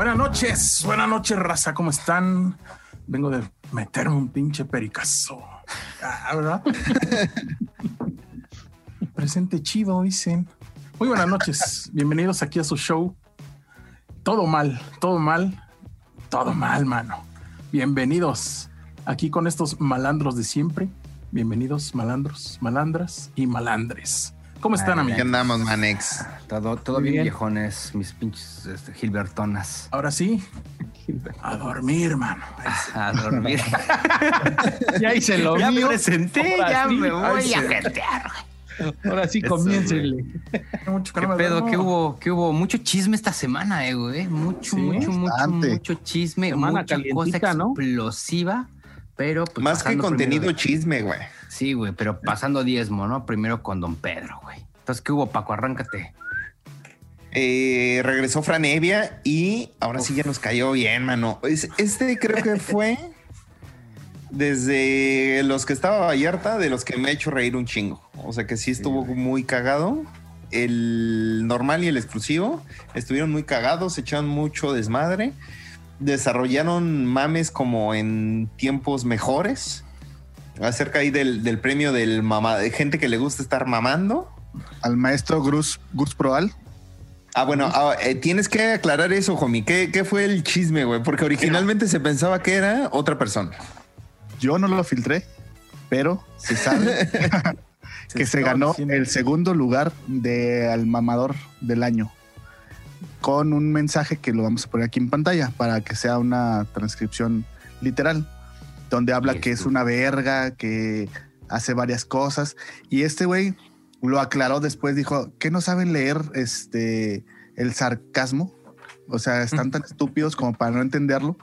Buenas noches, buenas noches, raza, ¿cómo están? Vengo de meterme un pinche pericazo. Ah, ¿verdad? Presente chido, dicen. Muy buenas noches, bienvenidos aquí a su show. Todo mal, todo mal, todo mal, mano. Bienvenidos aquí con estos malandros de siempre. Bienvenidos, malandros, malandras y malandres. ¿Cómo están, amigos? ¿Qué andamos, Manex? Todo, bien, bien. viejones, mis pinches este, Gilbertonas. Ahora sí, a dormir, mano. A dormir. Ya hice lo ya me presenté, Ahora ya sí, me voy sí. a jetear. Ahora sí, comiéncenle. Mucho ¿Qué pedo? ¿Qué hubo? ¿Qué hubo? Mucho chisme esta semana, eh, güey. Mucho, Sí, mucho, mucho, bastante. mucho chisme. Semana mucha cosa ¿no? Pero pues, Más que contenido primero- chisme, güey. Sí, güey, pero pasando diezmo, ¿no? Primero con Don Pedro, güey. Entonces, ¿qué hubo, Paco? Arráncate. Eh, regresó Fran Evia y ahora sí ya nos cayó bien, mano. Es- Este creo que fue desde los que estaba Vallarta, de los que me ha hecho reír un chingo. O sea que sí estuvo muy cagado. El normal y el exclusivo estuvieron muy cagados, echaron mucho desmadre. Desarrollaron mames como en tiempos mejores. Acerca ahí del, del premio del mamá, de gente que le gusta estar mamando. al maestro Gus, Gus Proal. Ah, bueno, ah, eh, tienes que aclarar eso, homie. ¿Qué, qué fue el chisme, güey? Porque originalmente se pensaba que era otra persona. Yo no lo filtré, pero se sabe que se ganó diciendo. el segundo lugar de al mamador del año. Con un mensaje que lo vamos a poner aquí en pantalla para que sea una transcripción literal, donde habla que es una verga, que hace varias cosas. Y este güey lo aclaró después, dijo, que no saben leer este el sarcasmo. O sea, están tan estúpidos como para no entenderlo.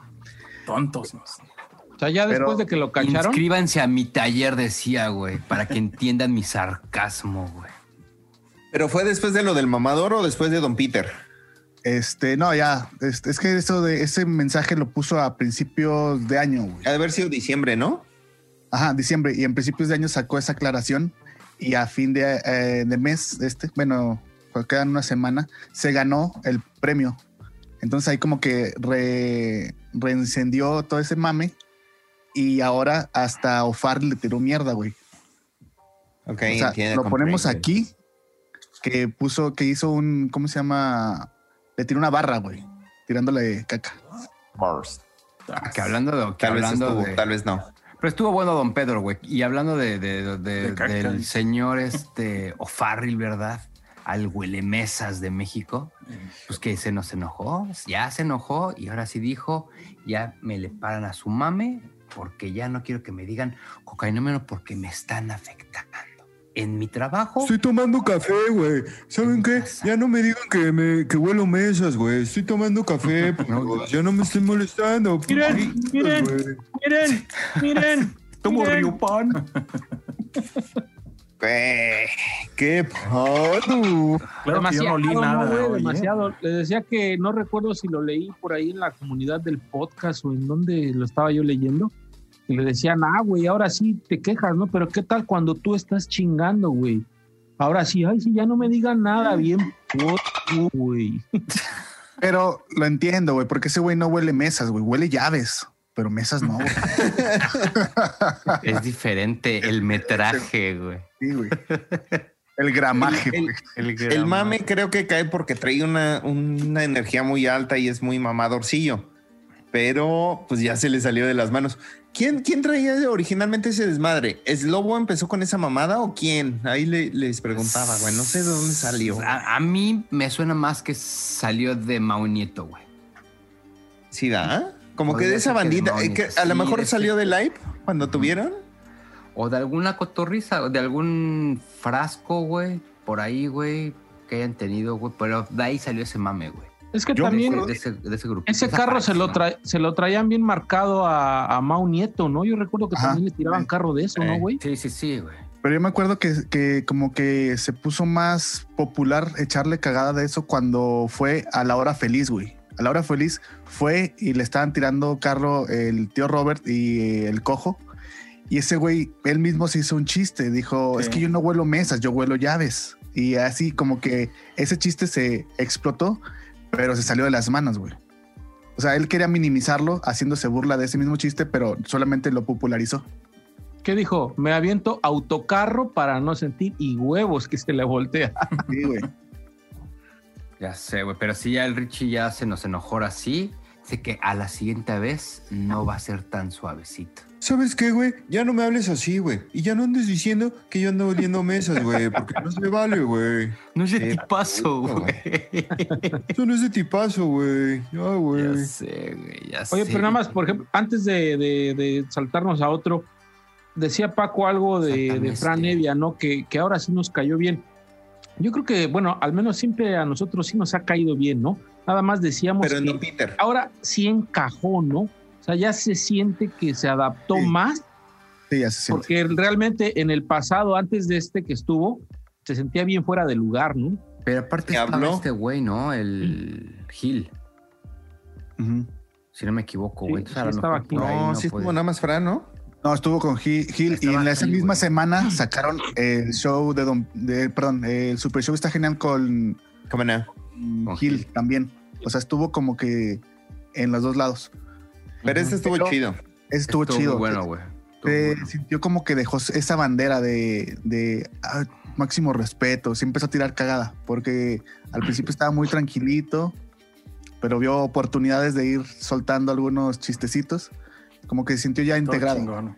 Tontos. O sea, ya Pero- después de que lo cacharon, Inscríbanse a mi taller, decía, güey, para que entiendan mi sarcasmo, güey. Pero fue después de lo del mamador o después de Don Peter. Este, no, ya. este, es que eso de ese mensaje lo puso a principios de año, güey. Ha de haber sido diciembre, ¿no? Ajá, diciembre. Y en principios de año sacó esa aclaración. Y a fin de, eh, de mes, este, bueno, cuando quedan una semana, se ganó el premio. Entonces ahí como que re, reencendió todo ese mame. Y ahora hasta Ofar le tiró mierda, güey. Ok, o sea, entiendo, lo ponemos aquí, que puso, que hizo un, ¿cómo se llama? Le tiró una barra, güey, tirándole caca. Ah, Que hablando de. Que Tal vez hablando estuvo, de- tal vez no. Pero estuvo bueno Don Pedro, güey. Y hablando de, de- de- De caca, del señor este O'Farrill, ¿verdad? Al huelemesas de México, pues que se nos enojó, ya se enojó y ahora sí dijo, ya me le paran a su mame porque ya no quiero que me digan cocainómeno porque me están afectando. En mi trabajo, tomando café, güey. ¿Saben qué? Ya no me digan que me que huelo mesas, güey. Estoy tomando café, No, ya no me estoy molestando. Miren, putos, miren. güey. miren, miren. tomo miren. Río Pan. Güey, qué Claro paro. que yo demasiado, no no, nada. güey, hoy, ¿eh? demasiado. Le decía que no recuerdo si lo leí por ahí en la comunidad del podcast o en donde lo estaba yo leyendo. Y le decían, ah, güey, ahora sí te quejas, ¿no? Pero ¿qué tal cuando tú estás chingando, güey? Ahora sí, ay, sí, ya no me digan nada, bien, güey. Pero lo entiendo, güey, porque ese güey no huele mesas, güey, huele llaves, pero mesas no, güey. Es diferente el metraje, güey. Sí, güey. El gramaje, El- güey. El, El mame creo que cae porque trae una, una energía muy alta y es muy mamadorcillo. Pero pues ya se le salió de las manos. ¿Quién, quién traía originalmente ese desmadre? ¿Es Lobo empezó con esa mamada o quién? Ahí le- les preguntaba, güey. No sé de dónde salió. A, a mí me suena más que salió de Mau Nieto, güey. Sí, ¿da? Como que de esa bandita. eh, ni que que a lo sí, mejor de salió ese- de live cuando tuvieron. O de alguna cotorriza, o de algún frasco, güey, por ahí, güey, que hayan tenido, güey. Pero de ahí salió ese mame, güey. Es que Yo también ese, de ese, de ese grupo. ese carro se lo, tra- se lo traían bien marcado a, a Mau Nieto, ¿no? Yo recuerdo que Ajá. también le tiraban carro de eso, ¿no, Eh, güey? Sí, sí, sí, güey. Pero yo me acuerdo que, que como que se puso más popular echarle cagada de eso cuando fue a la hora feliz, güey. A la hora feliz fue y le estaban tirando carro el tío Robert y el cojo. Y ese güey, él mismo se hizo un chiste. Dijo, Sí. es que yo no huelo mesas, yo huelo llaves. Y así como que ese chiste se explotó, pero se salió de las manos, güey. O sea, él quería minimizarlo haciéndose burla de ese mismo chiste, pero solamente lo popularizó. ¿Qué dijo? Me aviento autocarro para no sentir y huevos que se le voltea. Sí, güey. Ya sé, güey, pero si ya el Richie ya se nos enojó así, sé que a la siguiente vez no va a ser tan suavecito. ¿Sabes qué, güey? Ya no me hables así, güey. Y ya no andes diciendo que yo ando oliendo mesas, güey. Porque no se vale, güey. No es de Sí, tipazo, güey. Eso no es de tipazo, güey. Ya, Ya güey. sé, güey, ya Oye, sé. pero nada más, por ejemplo, antes de, de- de saltarnos a otro, decía Paco algo de, Fran. Evia, ¿no? Que, que ahora sí nos cayó bien. Yo creo que, bueno, al menos siempre a nosotros sí nos ha caído bien, ¿no? Nada más decíamos Pero que Don Peter. ahora sí encajó, ¿no? O sea, ya se siente que se adaptó Sí. más, Sí, ya se siente. porque realmente en el pasado, antes de este que estuvo, se sentía bien fuera de lugar, ¿no? Pero aparte ¿Te estaba habló? este güey, ¿no? El Gil, si no me equivoco, Sí, güey. Sí lo estaba ahí No, no sí estuvo nada más Fran, ¿no? No, estuvo con Gil, Gil y en esa Gil, misma semana sacaron el show de Don, de, perdón, el Super Show está genial con ¿Cómo no? Gil. también. O sea, estuvo como que en los dos lados. Pero este estuvo Pero- chido. Ese estuvo, Estuvo chido. muy bueno, güey. Se bueno. sintió como que dejó esa bandera de, de, ah, máximo respeto. Se empezó a tirar cagada porque al principio estaba muy tranquilito, pero vio oportunidades de ir soltando algunos chistecitos. Como que se sintió ya integrado. chingón.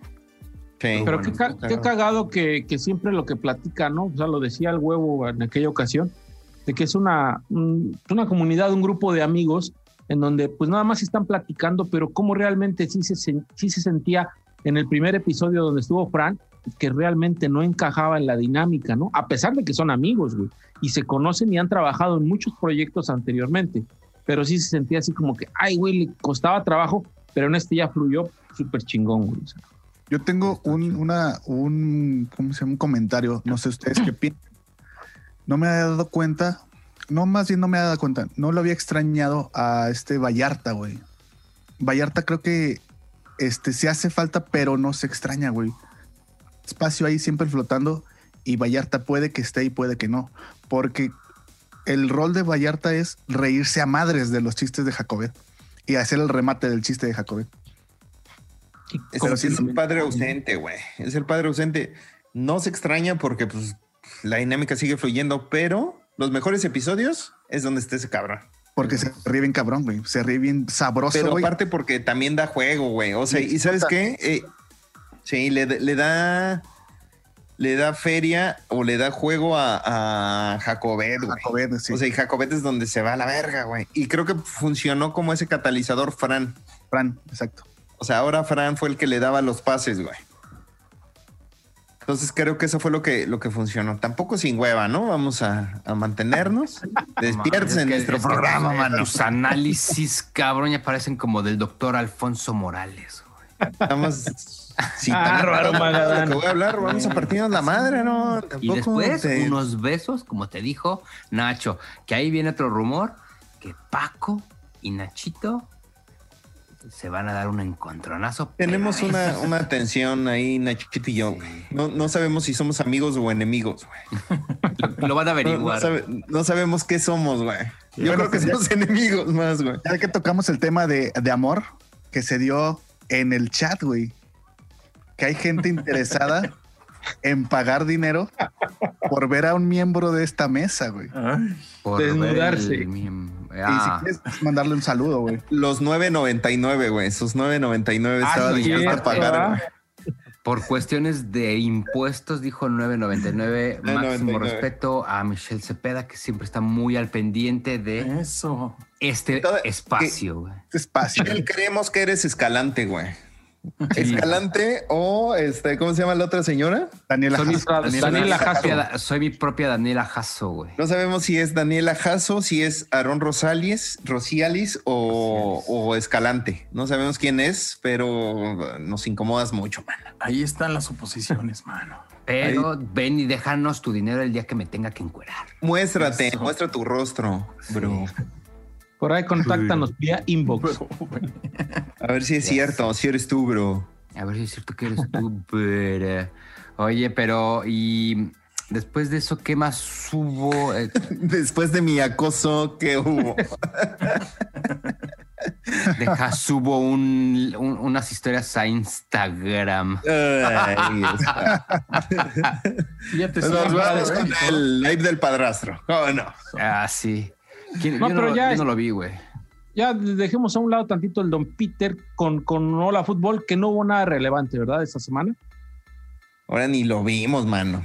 Sí. Pero bueno, qué, ca- qué cagado. cagado que, que siempre lo que platica, ¿no? O sea, lo decía el huevo en aquella ocasión, de que es una, un- una comunidad, un grupo de amigos en donde pues nada más están platicando, pero cómo realmente sí se, sí se sentía en el primer episodio donde estuvo Fran, que realmente no encajaba en la dinámica, ¿no? A pesar de que son amigos, güey, y se conocen y han trabajado en muchos proyectos anteriormente, pero sí se sentía así como que, ay, güey, le costaba trabajo, pero en este ya fluyó súper chingón, güey. Yo tengo un, una, un, ¿cómo se llama? un comentario, no sé ustedes qué piensan. No me había dado cuenta, no, más bien no me había dado cuenta, no lo había extrañado a este Vallarta, güey. Vallarta creo que este se hace falta, pero no se extraña, güey. Espacio ahí siempre flotando y Vallarta puede que esté y puede que no, porque el rol de Vallarta es reírse a madres de los chistes de Jacobet y hacer el remate del chiste de Jacobet. Es, el padre ausente, güey. Es el padre ausente. No se extraña porque pues la dinámica sigue fluyendo, pero los mejores episodios es donde esté ese cabrón. Porque se ríe bien cabrón, güey. Se ríe bien sabroso, Pero güey. aparte porque también da juego, güey. O sea, Sí, ¿y sabes qué? Eh, sí, le, le da le da feria o le da juego a, a Jacobet, güey. Jacobet, sí. O sea, y Jacobet es donde se va a la verga, güey. Y creo que funcionó como ese catalizador Fran. Fran, exacto. O sea, ahora Fran fue el que le daba los pases, güey. Entonces creo que eso fue lo que, lo que funcionó. Tampoco sin hueva, ¿no? Vamos a, a mantenernos despiertos Es en que- nuestro es que programa, mano. Tus análisis, cabrón, ya parecen como del doctor Alfonso Morales. güey. Estamos sin Bárbaro, Magadán. lo que voy a hablar, vamos a partirnos la madre, ¿no? Y Tampoco después te- unos besos, como te dijo Nacho, que ahí viene otro rumor, que Paco y Nachito se van a dar un encontronazo. Tenemos una, una tensión ahí, Nachito y yo. No, no sabemos si somos amigos o enemigos, güey. Lo, lo van a No, no averiguar. sabe- no sabemos qué somos, güey. Yo Bueno, creo que pues ya- somos enemigos más, güey. Ya que tocamos el tema de, de amor que se dio en el chat, güey. Que hay gente interesada en pagar dinero por ver a un miembro de esta mesa, güey. Ay, Por ver Desnudarse. el Y si Ah, quieres mandarle un saludo, güey. Los 9.99, güey. Esos 9.99 Ah, estaba dispuesto a pagar, por cuestiones de impuestos, dijo 9.99. Máximo 9.99. respeto a Michelle Cepeda, que siempre está muy al pendiente de eso. este Todo- espacio. güey. Este espacio. Creemos que eres escalante, güey. Escalante o este, ¿cómo se llama la otra señora? Daniela Soy mi. Daniela, mi Jasso. propia- Soy mi propia Daniela Jasso, güey. No sabemos si es Daniela Jasso, si es Aarón Rosales, Rosialis o, o Escalante. No sabemos quién es, pero nos incomodas mucho, man. Ahí están las suposiciones, mano. Pero ven y déjanos tu dinero el día que me tenga que encuerar. Muéstrate, Eso. muestra tu rostro, bro. Por ahí contáctanos vía inbox. A ver si es Yes. cierto, si eres tú, bro. A ver si es cierto que eres tú, pero... Oye, pero y después de eso, ¿qué más hubo? Eh, Después de mi acoso que hubo. Deja, subo un- un- unas historias a Instagram. Ahí está. Ya te Nos vamos ¿eh? con el live del padrastro. ¿Cómo no? Ah, sí. ¿Quién- No, yo, pero no, ya yo es- no lo vi, güey. Ya dejemos a un lado tantito el Don Peter con, con Hola Fútbol, que no hubo nada relevante, ¿verdad? Esta semana. Ahora ni lo vimos, mano.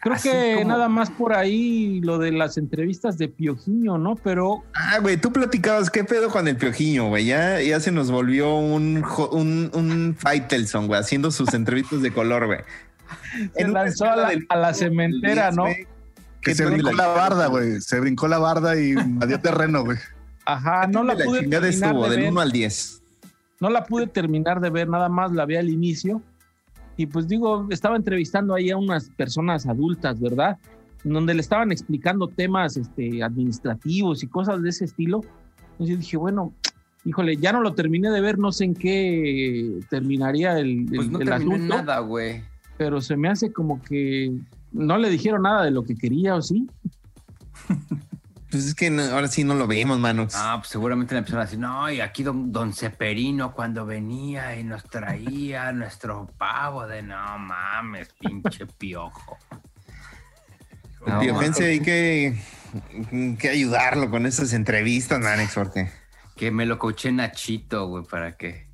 Creo Así que como- nada más por ahí lo de las entrevistas de Piojiño, ¿no? Pero Ah, güey, tú platicabas, ¿qué pedo con el piojiño, güey? Ya, ya se nos volvió un, un, un Faitelson, güey, haciendo sus entrevistas de color, güey. se En lanzó a la, del- a la del cementera, 10, ¿no? Que ¿qué se brincó la barda, güey. Se brincó la barda y invadió terreno, güey. Ajá, no la de pude terminar estuvo, de del ver. 1 al 10. no la pude terminar de ver, nada más la vi al inicio. Y pues digo, estaba entrevistando ahí a unas personas adultas, ¿verdad? Donde le estaban explicando temas este, administrativos y cosas de ese estilo. Entonces yo dije, bueno, híjole, ya no lo terminé de ver, no sé en qué terminaría el, Pues el- no el asunto, nada, güey. pero se me hace como que no le dijeron nada de lo que quería, ¿o sí? Pues es que no- ahora sí no lo vimos, mano. Ah, pues seguramente le empezaron a decir, no, y aquí don, don Ceperino cuando venía y nos traía nuestro pavo de no mames, pinche piojo. No, Piojense hay que, que ayudarlo con esas entrevistas, man, exhorte. Que me lo coché Nachito, güey, para que.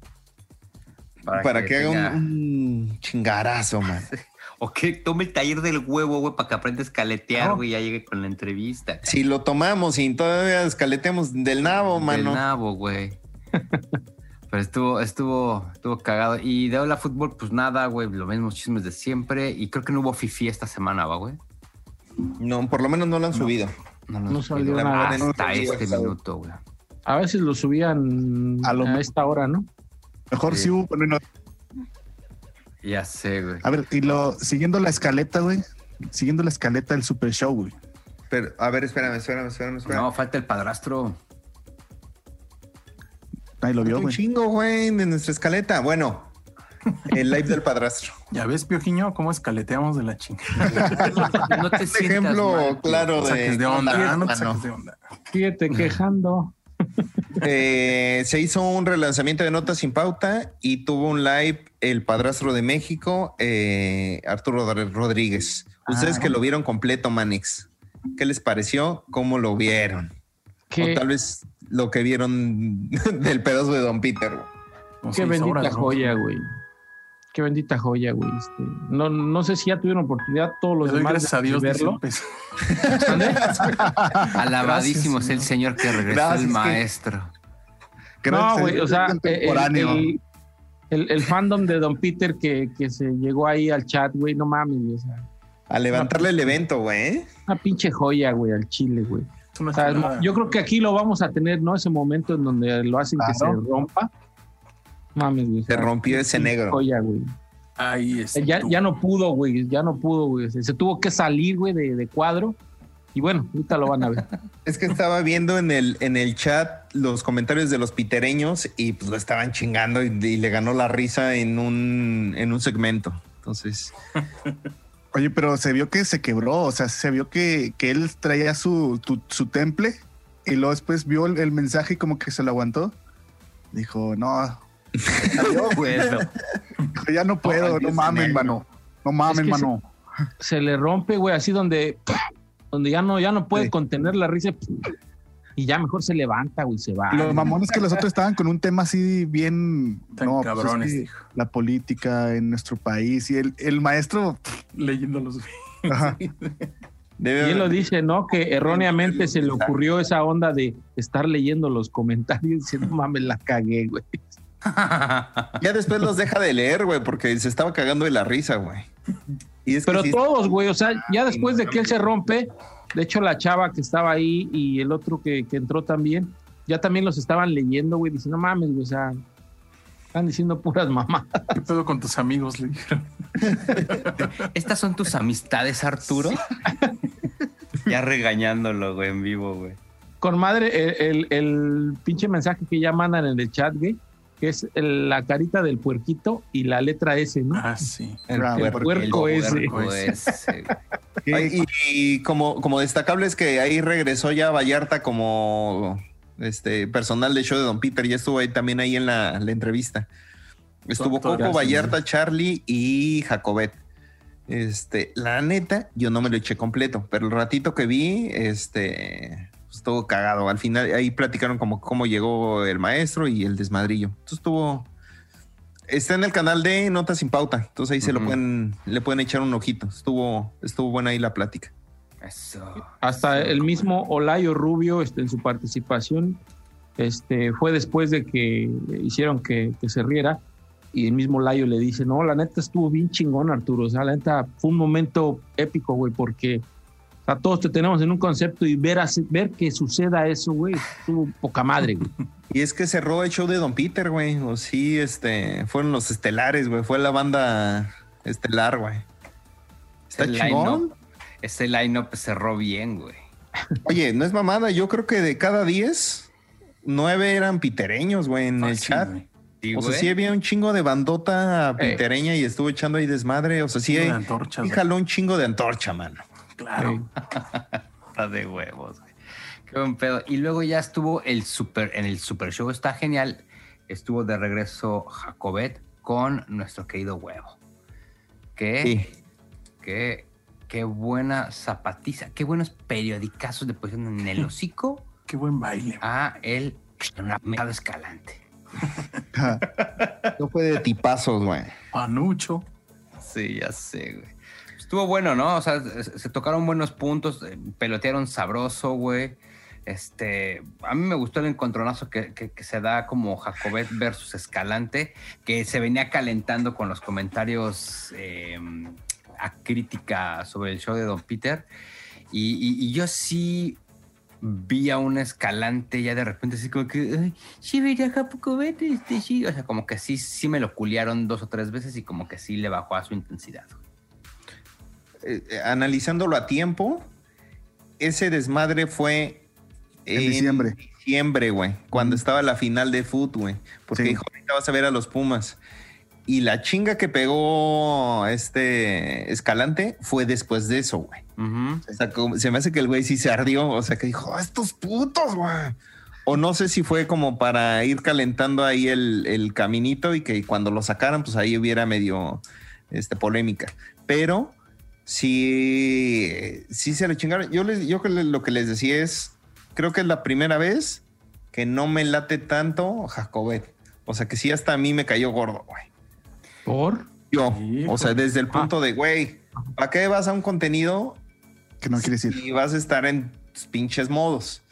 Para, que, haga tenga- un, un chingarazo, man. O que tome el taller del huevo, güey, para que aprenda a escaletear, No. güey, ya llegue con la entrevista. Si lo tomamos y todavía escaletemos del nabo, Del mano. nabo, güey. Pero estuvo, estuvo, estuvo cagado. Y de Hola Fútbol, pues nada, güey, los mismos chismes de siempre. Y creo que no hubo fifi esta semana, ¿va, güey? No, por lo menos no lo han subido. No, No nos salió nada. Hasta No, este no, no. minuto, güey. A veces lo subían A a, lo- esta hora, ¿no? Mejor Sí. sí hubo. bueno, no. Ya sé, güey. A ver, y lo siguiendo la escaleta, güey. Siguiendo la escaleta del Super Show, güey. Pero, a ver, espérame, espérame, espérame, espérame. No, falta el padrastro. Nadie lo vio, un güey. chingo, güey, de nuestra escaleta. Bueno, el live del padrastro. Ya ves, Piojiño, cómo escaleteamos de la chingada. No te Un sientas ejemplo mal, claro No te de, saques de onda, no te saques de onda. Fíjate quejando. Eh, se hizo un relanzamiento de Notas sin Pauta y tuvo un live el padrastro de México, eh, Arturo Rod- Rodríguez. Ustedes Ah. que lo vieron completo, Manix, ¿qué les pareció? ¿Cómo lo vieron? Qué, O tal vez lo que vieron del pedazo de Don Peter. Como qué bendita joya, güey. Qué bendita joya, güey. Este, no, no sé si ya tuvieron oportunidad todos los demás gracias a de Dios de verlo. López. Alabadísimo es el señor que regresó Gracias, el que- maestro. Creo No, que güey, o sea, el, el- el- el fandom de Don Peter que, que se llegó ahí al chat, güey, no mames, güey, o sea, A levantarle el evento, güey. ¿eh? una pinche joya, güey, al chile, güey. O sea, yo creo que aquí lo vamos a tener, ¿no? Ese momento en donde lo hacen que se rompa. Mames, güey. o Se sea, rompió ese negro. Joya, güey. Ahí está. Ya, ya no pudo, güey, ya no pudo, güey. Se, se tuvo que salir, güey, de, de cuadro. Y bueno, ahorita lo van a ver. Es que estaba viendo en el, en el chat los comentarios de los pitereños y pues lo estaban chingando y, y le ganó la risa en un, en un segmento. Entonces, Oye, pero se vio que se quebró, o sea, se vio que, que él traía su, tu- su temple y luego después vio el, el mensaje y como que se lo aguantó. Dijo, no, güey. Ya no puedo, Ay, no mames, mano. No mames, Es que mano. Se le rompe, güey, así donde, donde ya no, ya no puede Sí. contener la risa. Y ya mejor se levanta, güey, se va. Los mamones que los otros estaban con un tema así bien Tan no, pues cabrones, es que dijo. la política en nuestro país y el, el maestro Leyendo los ajá, Y él lo dice, ¿no? Que erróneamente se le ocurrió esa onda de estar leyendo los comentarios y diciendo, mames, la cagué, güey. Ya después los deja de leer, güey, porque se estaba cagando de la risa, güey. Y es que Pero sí- todos, güey, o sea, ya después de que él se rompe, de hecho la chava que estaba ahí y el otro que, que entró también, ya también los estaban leyendo, güey, diciendo, mames, güey, o sea, están diciendo puras mamás. ¿Qué pedo con tus amigos? Le dijeron. ¿Estas son tus amistades, Arturo? ya regañándolo, güey, en vivo, güey. Con madre, el, el- el pinche mensaje que ya mandan en el chat, güey, que es el- la carita del puerquito y la letra S, ¿no? Ah, sí. el Ah, puerco. puerco. Ay, y, y como, como destacable es que ahí regresó ya Vallarta como, este personal de show de Don Peter, ya estuvo ahí también ahí en la, la entrevista. Estuvo Coco, Vallarta, Charlie y Jacobet. Este, la neta, yo no me lo eché completo, pero el ratito que vi, este, estuvo cagado. Al final ahí platicaron como cómo llegó el maestro y el desmadrillo. Entonces estuvo. Está en el canal de Notas sin Pauta. Entonces ahí se lo pueden, le pueden echar un ojito. Estuvo, estuvo buena ahí la plática. Eso. Hasta el mismo Olayo Rubio, este, en su participación, este, fue después de que hicieron que, que se riera. Y el mismo Olayo le dice: No, la neta estuvo bien chingón, Arturo. O sea, la neta fue un momento épico, güey, porque sea, todos te tenemos en un concepto y ver, así- ver que suceda eso, güey, estuvo poca madre, güey. Y es que cerró el show de Don Peter, güey. O sí, este, fueron los estelares, güey. Fue la banda estelar, güey. Está Ese chingón. Ese line-up cerró bien, güey. Oye, no es mamada. Yo creo que de cada 10, 9 eran pitereños, güey, en el chat. güey. Sí, O sea, güey. sí había un chingo de bandota pitereña y estuvo echando ahí desmadre. O sea, sí, hay- jaló un chingo de antorcha, mano. Claro. Está de huevos, güey. Qué buen pedo. Y luego ya estuvo el super, en el super show, está genial. Estuvo de regreso Jacobet con nuestro querido huevo. Que, Sí. que, qué buena zapatiza, qué buenos periodicazos de posición en el hocico Qué buen baile. a el mercado escalante. No fue de tipazos, güey. Panucho. Sí, ya sé, güey. Estuvo bueno, ¿no? O sea, se, tocaron buenos puntos, eh, pelotearon sabroso, güey. Este, a mí me gustó el encontronazo que, que- se da como Jacobet versus Escalante, que se venía calentando con los comentarios eh, a crítica sobre el show de Don Peter. Y, yo sí vi a un Escalante ya de repente así como que, "Ay, sí, vería Jacobet, este, sí. O sea, como que sí, sí me lo culiaron dos o tres veces y como que sí le bajó a su intensidad. Eh, analizándolo a tiempo, ese desmadre fue En diciembre. diciembre, güey, cuando estaba la final de foot, güey. Porque Sí. dijo, ahorita vas a ver a los Pumas. Y la chinga que pegó este Escalante fue después de eso, güey. Ujú. O sea, como- se me hace que el güey sí se ardió. O sea, que dijo, "Ah, estos putos, güey. O no sé si fue como para ir calentando ahí el, el caminito y que cuando lo sacaran, pues ahí hubiera medio este, polémica. Pero sí, sí se le chingaron. Yo, les, yo lo que les decía es, creo que es la primera vez que no me late tanto Jacobet. O sea, que sí hasta a mí me cayó gordo, güey. ¿Por? Yo, Sí, o sea, desde el punto de, güey, ¿para qué vas a un contenido Que no quiere decir. y vas a estar en pinches modos.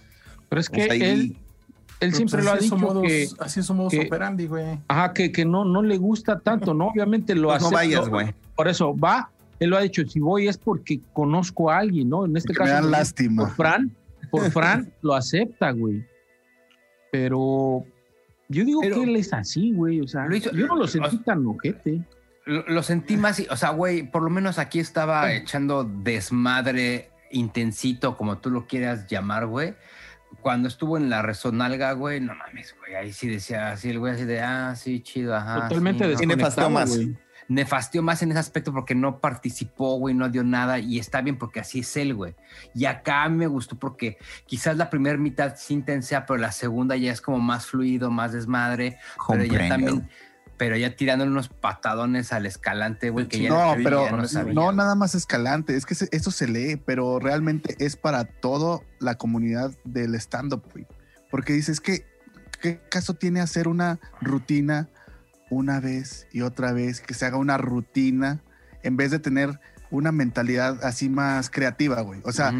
Pero es O que sea, él, él siempre pues, lo ha dicho que, Así es su modus operandi, güey. ajá, que, que no, no le gusta tanto, ¿no? Obviamente lo Pues no hace. vayas, lo- güey. Por eso va, él lo ha dicho, si voy es porque conozco a alguien, ¿no? En este Que caso. me dan por lástima. Fran, por Fran lo acepta, güey. Pero yo digo Pero- que él es así, güey. O sea, hizo- yo no lo sentí o- tan ojete. Lo, lo sentí más, o sea, güey, por lo menos aquí estaba echando desmadre intensito, como tú lo quieras llamar, güey. Cuando estuvo en la resonalga, güey, no mames, güey, ahí sí decía así el güey así de, ah, sí, chido, ajá. Totalmente sí, no. Güey. Nefasteó más en ese aspecto porque no participó, güey, no dio nada y está bien porque así es él, güey. Y acá a mí me gustó porque quizás la primera mitad sí intensea, pero la segunda ya es como más fluido, más desmadre, pero ya también, pero ya tirándole unos patadones al escalante, güey, que ya No, pero ya no sabía, no nada más escalante. Es que se- eso se lee, pero realmente es para toda la comunidad del stand-up, güey. Porque dices que, ¿qué caso tiene hacer una rutina una vez y otra vez? Que se haga una rutina en vez de tener una mentalidad así más creativa, güey. O sea,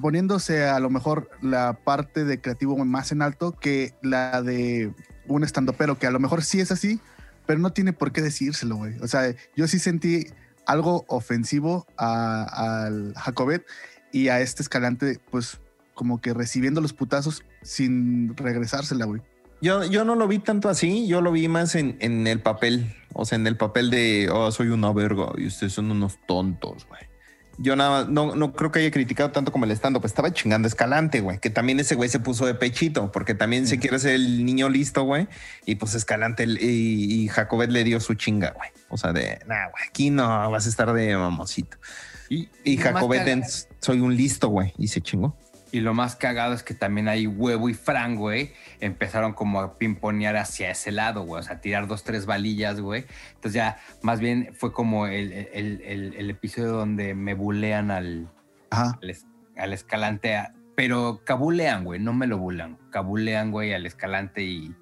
poniéndose a lo mejor la parte de creativo más en alto que la de un pero que a lo mejor sí es así, pero no tiene por qué decírselo, güey. O sea, yo sí sentí algo ofensivo a- al Jacobet y a este escalante, pues como que recibiendo los putazos sin regresársela, güey. Yo, yo no lo vi tanto así, yo lo vi más en, en el papel, o sea, en el papel de, oh, soy una verga y ustedes son unos tontos, güey. Yo nada más, no, no creo que haya criticado tanto como el stand-up, estaba chingando Escalante, güey, que también ese güey se puso de pechito, porque también se quiere ser el niño listo, güey, y pues Escalante y, y Jacobet le dio su chinga, güey. O sea, de, nah, güey, aquí no vas a estar de mamosito. Y, Y Jacobet en, soy un listo, güey, y se chingó. Y lo más cagado es que también ahí Huevo y Fran, güey, empezaron como a pimponear hacia ese lado, güey. O sea, tirar dos, tres balillas, güey. Entonces ya más bien fue como el, el- el- el episodio donde me bulean al, Ajá. al, es- al escalante. pero cabulean, güey, no me lo bulan. Cabulean, güey, al escalante y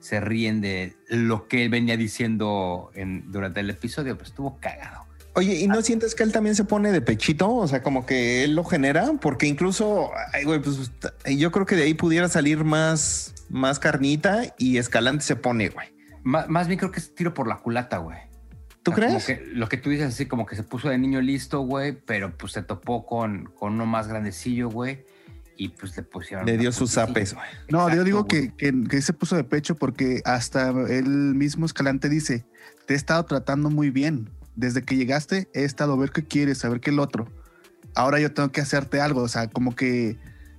se ríen de lo que él venía diciendo en, durante el episodio. Pues estuvo cagado. Oye, ¿y no sientes que él también se pone de pechito? O sea, como que él lo genera, porque incluso, ay, güey, pues yo creo que de ahí pudiera salir más, más carnita y Escalante se pone, güey. Má- más bien creo que es tiro por la culata, güey. ¿Tú O sea, crees? como que lo que tú dices así, como que se puso de niño listo, güey, pero pues se topó con, con uno más grandecillo, güey, y pues le pusieron. Le dio sus zapes, güey. No, yo Exacto, digo güey. que, que, que se puso de pecho porque hasta el mismo Escalante dice, te he estado tratando muy bien. Desde que llegaste he estado a ver qué quieres, a ver qué el otro. Ahora yo tengo que hacerte algo. O sea, como que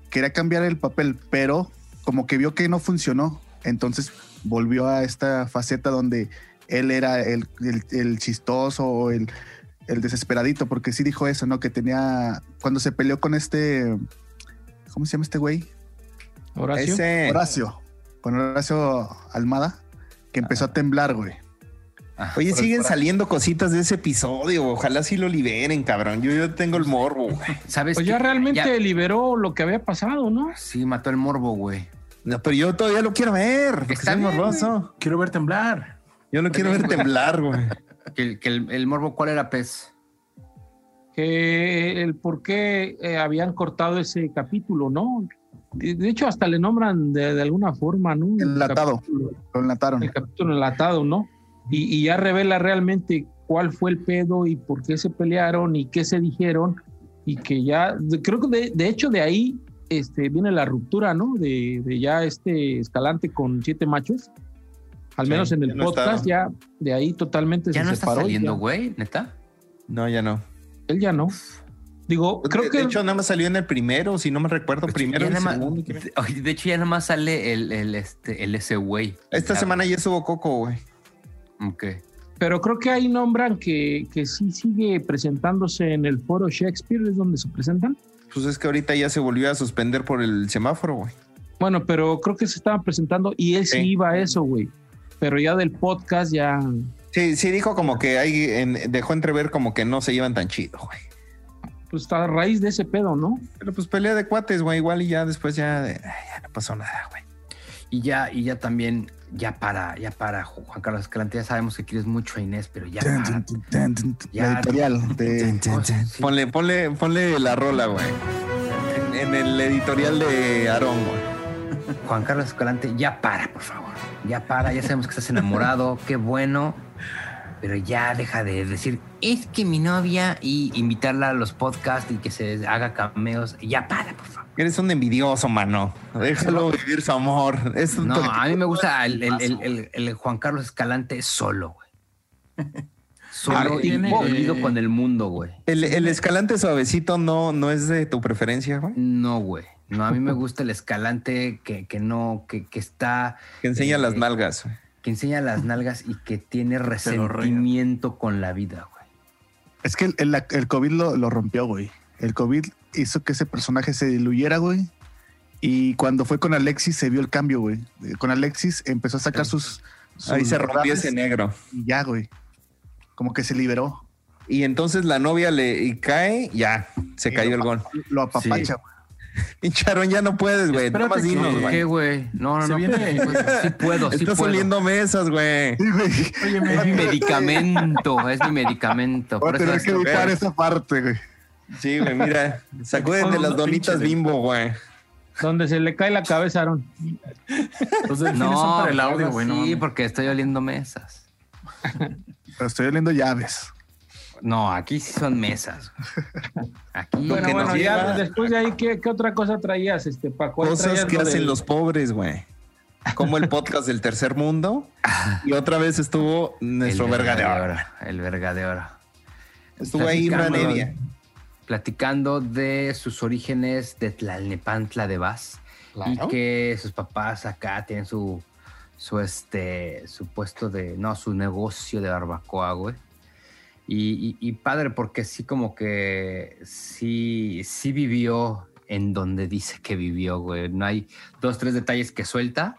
quería cambiar el papel, pero como que vio que no funcionó. Entonces volvió a esta faceta donde él era el, el- el chistoso o el, el desesperadito, porque sí dijo eso, ¿no? Que tenía, cuando se peleó con este, ¿cómo se llama este güey? Horacio. Ese. Horacio, con Horacio Almada, que empezó a temblar, güey. Oye, siguen saliendo cositas de ese episodio. Ojalá sí lo liberen, cabrón. Yo, yo tengo el morbo, güey. ¿Sabes Pues ya realmente Ya- liberó lo que había pasado, ¿no? Sí, mató el morbo, güey. No, pero yo todavía lo quiero ver. Porque Está bien, morboso. Quiero ver temblar. Yo lo quiero ver temblar, güey. Que, el- que el, el morbo, ¿cuál era, pez? Que el por qué eh, habían cortado ese capítulo, ¿no? De, de hecho, hasta le nombran de, de alguna forma, ¿no? El Enlatado. capítulo- Lo enlataron. El capítulo enlatado, ¿no? Y, y ya revela realmente cuál fue el pedo y por qué se pelearon y qué se dijeron y que ya, de- creo que de, de hecho de ahí este, viene la ruptura, ¿no? De, de ya este escalante con siete machos. Al Sí, menos en ya el no podcast, está. ya de ahí totalmente Ya se no está separó. y saliendo, güey, neta. No, ya no. Él ya no. Digo, creo de, que de hecho, nada más salió en el primero, si no me recuerdo, Pues primero más- segundo. de, hecho, ya nada más sale el, el, este, el ese güey. Esta semana ya estuvo Coco, güey. Ok. Pero creo que ahí nombran que, que sí sigue presentándose en el foro Shakespeare, es donde se presentan. Pues es que ahorita ya se volvió a suspender por el semáforo, güey. Bueno, pero creo que se estaban presentando y él sí, Sí. iba a eso, güey. Pero ya del podcast ya. Sí, sí dijo como que en- dejó entrever como que no se llevan tan chido, güey. Pues está a raíz de ese pedo, ¿no? Pero pues pelea de cuates, güey, igual y ya después ya, ya no pasó nada, güey. Y ya, y ya también, ya para, ya para, Ju- Juan Carlos Escalante, ya sabemos que quieres mucho a Inés, pero ya para. Ya. La editorial de Sí. Ponle, ponle, ponle la rola, güey. En, en el editorial de Aarón, güey. Juan Carlos Escalante, ya para, por favor. Ya para, ya sabemos que estás enamorado, qué bueno. Pero ya deja de decir, es que mi novia, y invitarla a los podcasts y que se haga cameos. Ya para, por favor. Eres un envidioso, mano. Déjalo vivir su amor. Es un No, a mí me gusta el, el- el- el- el Juan Carlos Escalante solo, güey. Solo y con el mundo, güey. el, el escalante suavecito no, no es de tu preferencia, güey. No, güey. No, a mí me gusta el escalante que, que no, que, que está, Que enseña Eh, las nalgas. güey. Que enseña las nalgas y que tiene resentimiento con la vida, güey. Es que el, el- el COVID lo, lo rompió, güey. El COVID hizo que ese personaje se diluyera, güey. Y cuando fue con Alexis se vio el cambio, güey. Eh, Con Alexis empezó a sacar sus... sus Ahí se rompió ese negro. Y ya, güey. Como que se liberó. Y entonces la novia le y cae, ya, se Y cayó el gol. Lo apapacha, güey. Y Charón, ya no puedes, güey. Nomás que- dinos, güey. ¿Qué, güey? No, no, no. viene- Sí puedo, sí Estás puedo. oliendo mesas, güey. Sí, güey. Oye, me- Es mi medicamento, es mi medicamento. Voy a tener que editar esa parte, güey. Sí, güey, mira. Sacuden de las donitas bimbo, güey. Donde se le cae la cabeza, Aaron. delfines No, son para el audio, güey. no Sí, porque estoy oliendo mesas. Pero estoy oliendo llaves. No, aquí sí son mesas. Aquí. Bueno, que bueno, ya lleva- después de ahí, ¿qué, qué otra cosa traías, este, Paco? Cosas que lo hacen del- los pobres, güey. Como el podcast del tercer mundo. Y otra vez estuvo nuestro el verga de oro. oro. El verga de oro. Estuvo ahí Platicando- nevia. Platicando de sus orígenes de Tlalnepantla de Vaz. Y que sus papás acá tienen su, su, este, su puesto de, no, su negocio de barbacoa, güey. Y, y- y padre, porque sí como que sí, sí vivió en donde dice que vivió, güey. No hay dos, tres detalles que suelta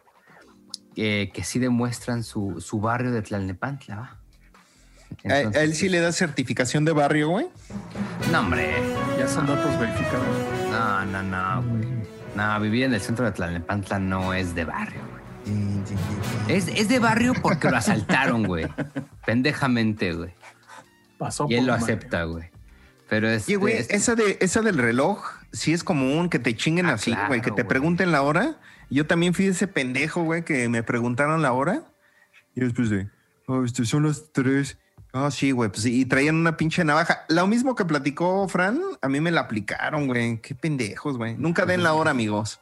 eh, que sí demuestran su, su barrio de Tlalnepantla, ¿va? ¿A, a él sí le da certificación de barrio, güey? No, hombre. Ya son datos verificados. No, no, no, güey. No, vivir en el centro de Tlalnepantla no es de barrio, güey. Es, es de barrio porque lo asaltaron, güey. Pendejamente, güey. Pasó Y él por lo acepta, güey. Pero es. Oye, güey, es- esa, de, esa del reloj, sí es común que te chinguen Ah, así, claro, güey, que te güey. pregunten la hora. Yo también fui ese pendejo, güey, que me preguntaron la hora. Y después de, oh, este, son las tres. Ah, sí, güey, pues sí, y traían una pinche navaja. Lo mismo que platicó Fran, a mí me la aplicaron, güey. Qué pendejos, güey. Nunca den la hora, amigos.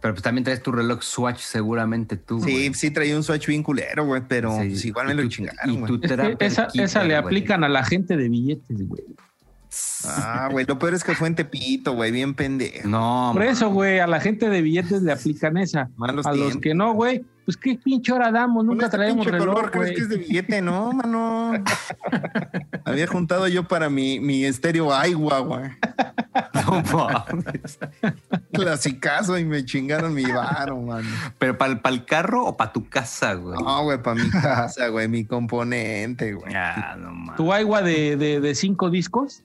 Pero pues también traes tu reloj Swatch, seguramente tú. Sí, güey. sí, traía un swatch bien culero, güey, pero Sí, pues, igual me lo tu- chingaron, güey. Es que esa, esa le aplican a la gente de billetes, güey. Ah, güey, lo peor es que fue en Tepito, güey, bien pendejo. No, Por eso, güey, a la gente de billetes le aplican esa. Malos A los que no, güey, pues qué pinche hora damos, nunca este traemos pinche reloj, color, ¿crees que es de billete? No, mano. Había juntado yo para mi, mi estéreo agua, güey. no mames. Clasicazo y me chingaron mi varo, mano. Pero para el carro o para tu casa, güey. No, güey, para mi casa, güey, mi componente, güey. Ah, no mames. Tu agua de, de, de cinco discos.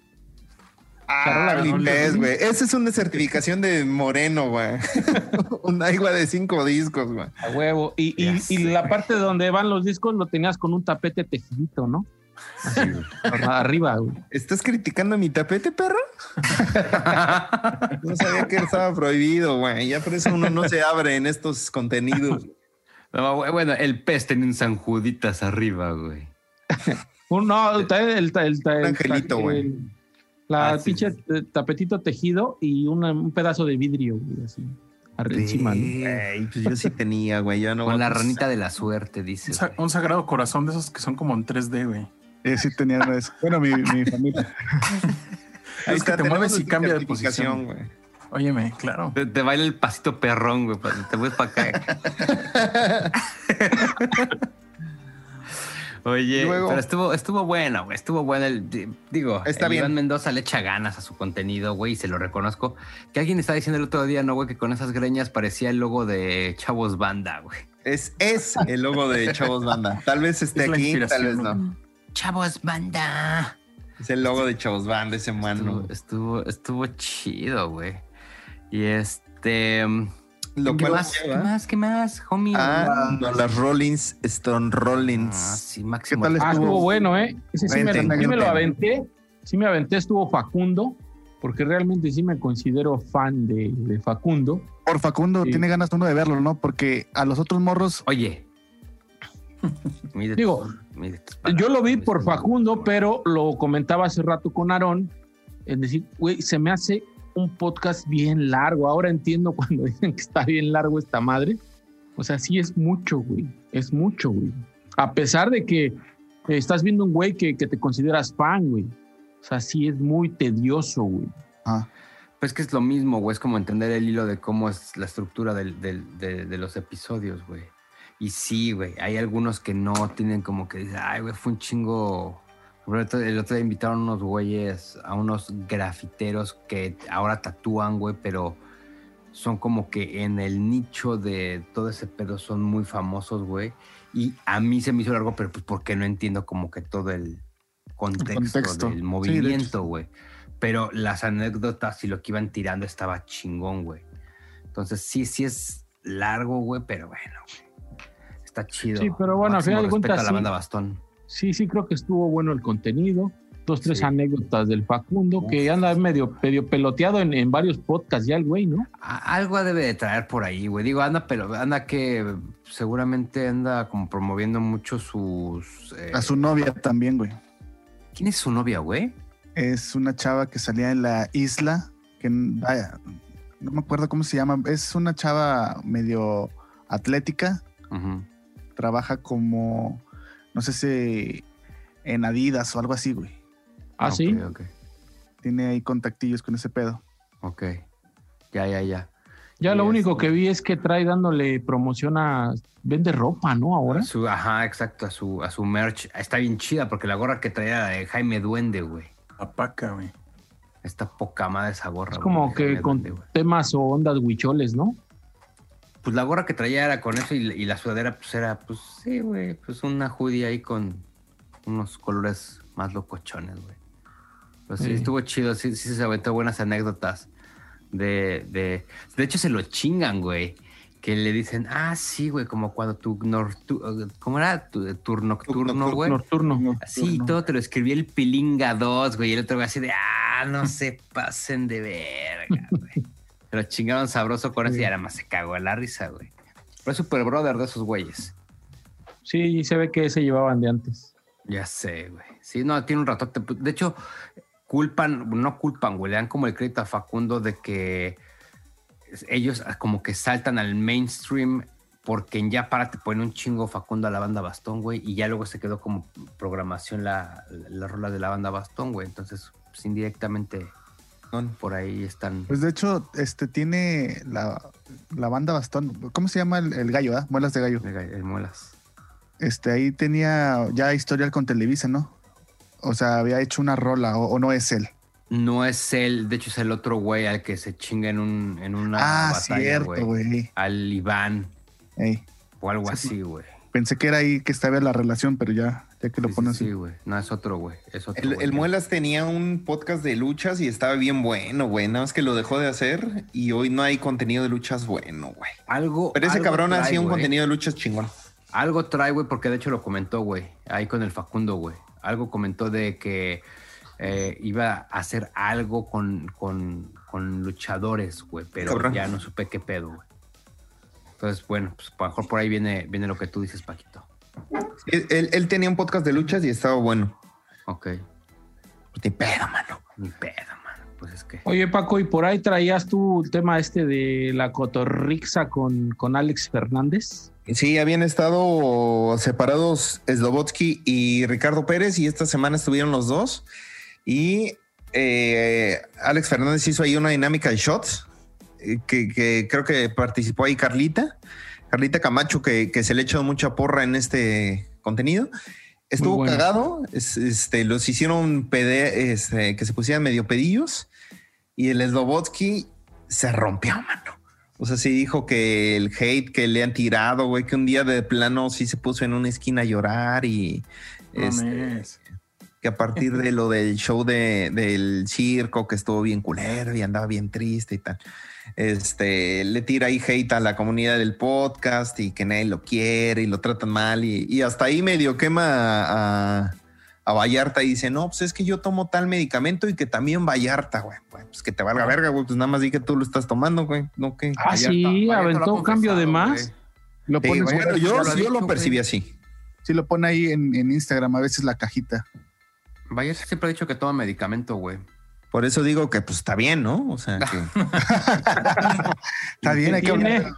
Ah, güey. Esa es una certificación de moreno, güey. un agua de cinco discos, güey. A huevo. Y, y, la parte donde van los discos lo tenías con un tapete tejidito, ¿no? Así, arriba, güey. ¿Estás criticando mi tapete, perro? no sabía que estaba prohibido, güey. Ya por eso uno no se abre en estos contenidos. No, bueno, el pez tenía un San Juditas arriba, güey. Un, no, el, el, el, el- el- angelito, güey. La Ah, sí, pinche eh, tapetito tejido y una- un pedazo de vidrio, güey, así. arri- encima, ¿no? Güey, pues yo sí tenía, güey. Ya no. Con la pues, ranita de la suerte, dice. Un, sa- un sagrado corazón de esos que son como en 3D, güey. Eh, sí tenía de esos. Bueno, mi, mi familia. Ahí Es que te mueves y cambia de posición. güey. Óyeme, claro. Te, te baila el pasito perrón, güey. Te mueves para acá. Oye, Luego- pero estuvo, estuvo bueno, güey. Estuvo bueno. El, di- digo, Está el bien. Iván Mendoza le echa ganas a su contenido, güey, y se lo reconozco. Que alguien estaba diciendo el otro día, ¿no, güey? Que con esas greñas parecía el logo de Chavos Banda, güey. Es, es el logo de Chavos Banda. Tal vez esté Es aquí, tal vez ¿no? no. Chavos Banda. Es el logo de Chavos Banda, ese mano. Estuvo, estuvo, estuvo chido, güey. Y este. Lo ¿Qué cual más? ¿Qué lleva más? ¿Qué más, homie? a no, las Rollins Stone Ah, Rollins. sí, máximo. ¿Qué tal Ah, estuvo? estuvo bueno, ¿eh? Ese sí me, Vente, sí me lo aventé. Sí me aventé, estuvo Facundo, porque realmente sí me considero fan de, de Facundo. Por Facundo Sí. tiene ganas uno de verlo, ¿no? Porque a los otros morros, Oye. Digo, Yo lo vi por. Facundo, pero lo comentaba hace rato con Aarón, es decir, güey, se me hace un podcast bien largo. Ahora entiendo cuando dicen que está bien largo esta madre. O sea, sí es mucho, güey. Es mucho, güey. A pesar de que estás viendo un güey que, que te consideras fan, güey. O sea, sí es muy tedioso, güey. ah, Pues que es lo mismo, güey. Es como entender el hilo de cómo es la estructura de, de los episodios, güey. Y sí, güey. Hay algunos que no tienen como que ay, güey, fue un chingo. El otro día invitaron unos güeyes, a unos grafiteros que ahora tatúan, güey, pero son como que en el nicho de todo ese pedo son muy famosos, güey. Y a mí se me hizo largo, pero pues porque no entiendo como que todo el contexto, contexto. del Sí, de movimiento, güey. pero las anécdotas y lo que iban tirando estaba chingón, güey. Entonces sí, sí es largo, güey, pero bueno, güey. Está chido. Sí, pero bueno, al final de cuentas, la sí. banda Bastón. Sí, sí, creo que estuvo bueno el contenido. Dos, tres Sí. anécdotas del Facundo, que anda medio, medio peloteado en, en varios podcasts ya el güey, ¿no? Algo debe de traer por ahí, güey. Digo, anda, pero anda que seguramente anda como promoviendo mucho sus. eh, a su novia también, güey. ¿Quién es su novia, güey? Es una chava que salía en la isla, que vaya, no me acuerdo cómo se llama. Es una chava medio atlética, trabaja como, no sé si en Adidas o algo así, güey. Ah, sí. Tiene ahí contactillos con ese pedo. ok. Ya, ya, ya. Ya lo único que vi es que trae dándole promoción a. Vende ropa, ¿no? Ahora. A su- ajá, exacto, a su, a su merch. Está bien chida porque la gorra que traía de Jaime Duende, güey. Apaca, güey. Está poca madre esa gorra. Es como que con temas o ondas huicholes, ¿no? Pues la gorra que traía era con eso y, y la sudadera, pues era, pues sí, güey, pues una hoodie ahí con unos colores más locochones, güey. Pero sí, Sí. estuvo chido, sí, sí se aventó buenas anécdotas de, de... De hecho, se lo chingan, güey. Que le dicen, ah, sí, güey, como cuando tu, nortu- ¿cómo era? Tu, tu nocturno, güey. Nocturno. Así, todo te lo escribía el Pilinga 2, güey. Y el otro güey así de, ah, no se pasen de verga, güey. Se lo chingaron sabroso con eso y nada más se cagó a la risa, güey. Fue super brother de esos güeyes. Sí, se ve que se llevaban de antes. Ya sé, güey. Sí, no, tiene un ratote. De hecho, culpan, no culpan, güey. Le dan como el crédito a Facundo de que ellos como que saltan al mainstream porque en Ya Para te ponen un chingo Facundo a la banda Bastón, güey. Y ya luego se quedó como programación la, la rola de la banda Bastón, güey. Entonces, pues, indirectamente Por ahí están. Pues de hecho, este tiene la, la banda Bastón. ¿Cómo se llama el, el gallo, ah? Muelas de gallo. el muelas. Este, ahí tenía ya historial con Televisa, ¿no? O sea, había hecho una rola, o, o no es él. No es él, de hecho es el otro güey al que se chinga en, un, en una ah, batalla, cierto, güey. güey. Al Iván Ey, o algo Sí, así, güey. Pensé que era ahí que estaba la relación, pero ya, ya que lo Sí, sí, pones. sí, güey. No, es otro, güey. Es otro. El, el Muelas tenía un podcast de luchas y estaba bien bueno, güey. Nada más que lo dejó de hacer y hoy no hay contenido de luchas bueno, güey. Algo. Pero ese algo cabrón hacía un contenido de luchas chingón. Algo trae, güey, porque de hecho lo comentó, güey. Ahí con el Facundo, güey. Algo comentó de que eh, iba a hacer algo con, con, con luchadores, güey. Pero Cabrón. ya no supe qué pedo, güey. Entonces, bueno, pues a lo mejor por ahí viene, viene lo que tú dices, Paquito. Él, él- él tenía un podcast de luchas y estaba bueno. Ok. Pues ni pedo, mano. Ni pedo, mano. Pues es que. Oye, Paco, y por ahí traías tú el tema este de la cotorrixa con, con Alex Fernández. Sí, habían estado separados Slobotsky y Ricardo Pérez y esta semana estuvieron los dos. Y eh, Alex Fernández hizo ahí una dinámica de shots eh, que, que creo que participó ahí Carlita. Carlita Camacho, que, que se le ha echado mucha porra en este contenido. Estuvo bueno. cagado. es- este, los hicieron pede- este, que se pusieran medio pedillos. Y el Slobotsky se rompió, mano. O sea, sí dijo que el hate que le han tirado, güey, que un día de plano sí se puso en una esquina a llorar y No este, que a partir de lo del show de, del circo, que estuvo bien culero y andaba bien triste y tal, este, le tira ahí hate a la comunidad del podcast y que nadie lo quiere y lo tratan mal y, y hasta ahí medio quema a, a Vallarta y dice, no, pues es que yo tomo tal medicamento y que también Vallarta, güey. Pues que te valga verga, güey, pues nada más di que tú lo estás tomando, güey, no que... Ah, Vallarta- sí, Vallarta aventó un cambio de más. Lo Sí, pones, bueno, yo, lo yo dicho, lo güey. percibí así. sí lo pone ahí en, en Instagram, a veces la cajita. Vallarta siempre ha dicho que toma medicamento, güey. Por eso digo que pues está bien, ¿no? O sea, que... Está bien, ¿Qué hay que.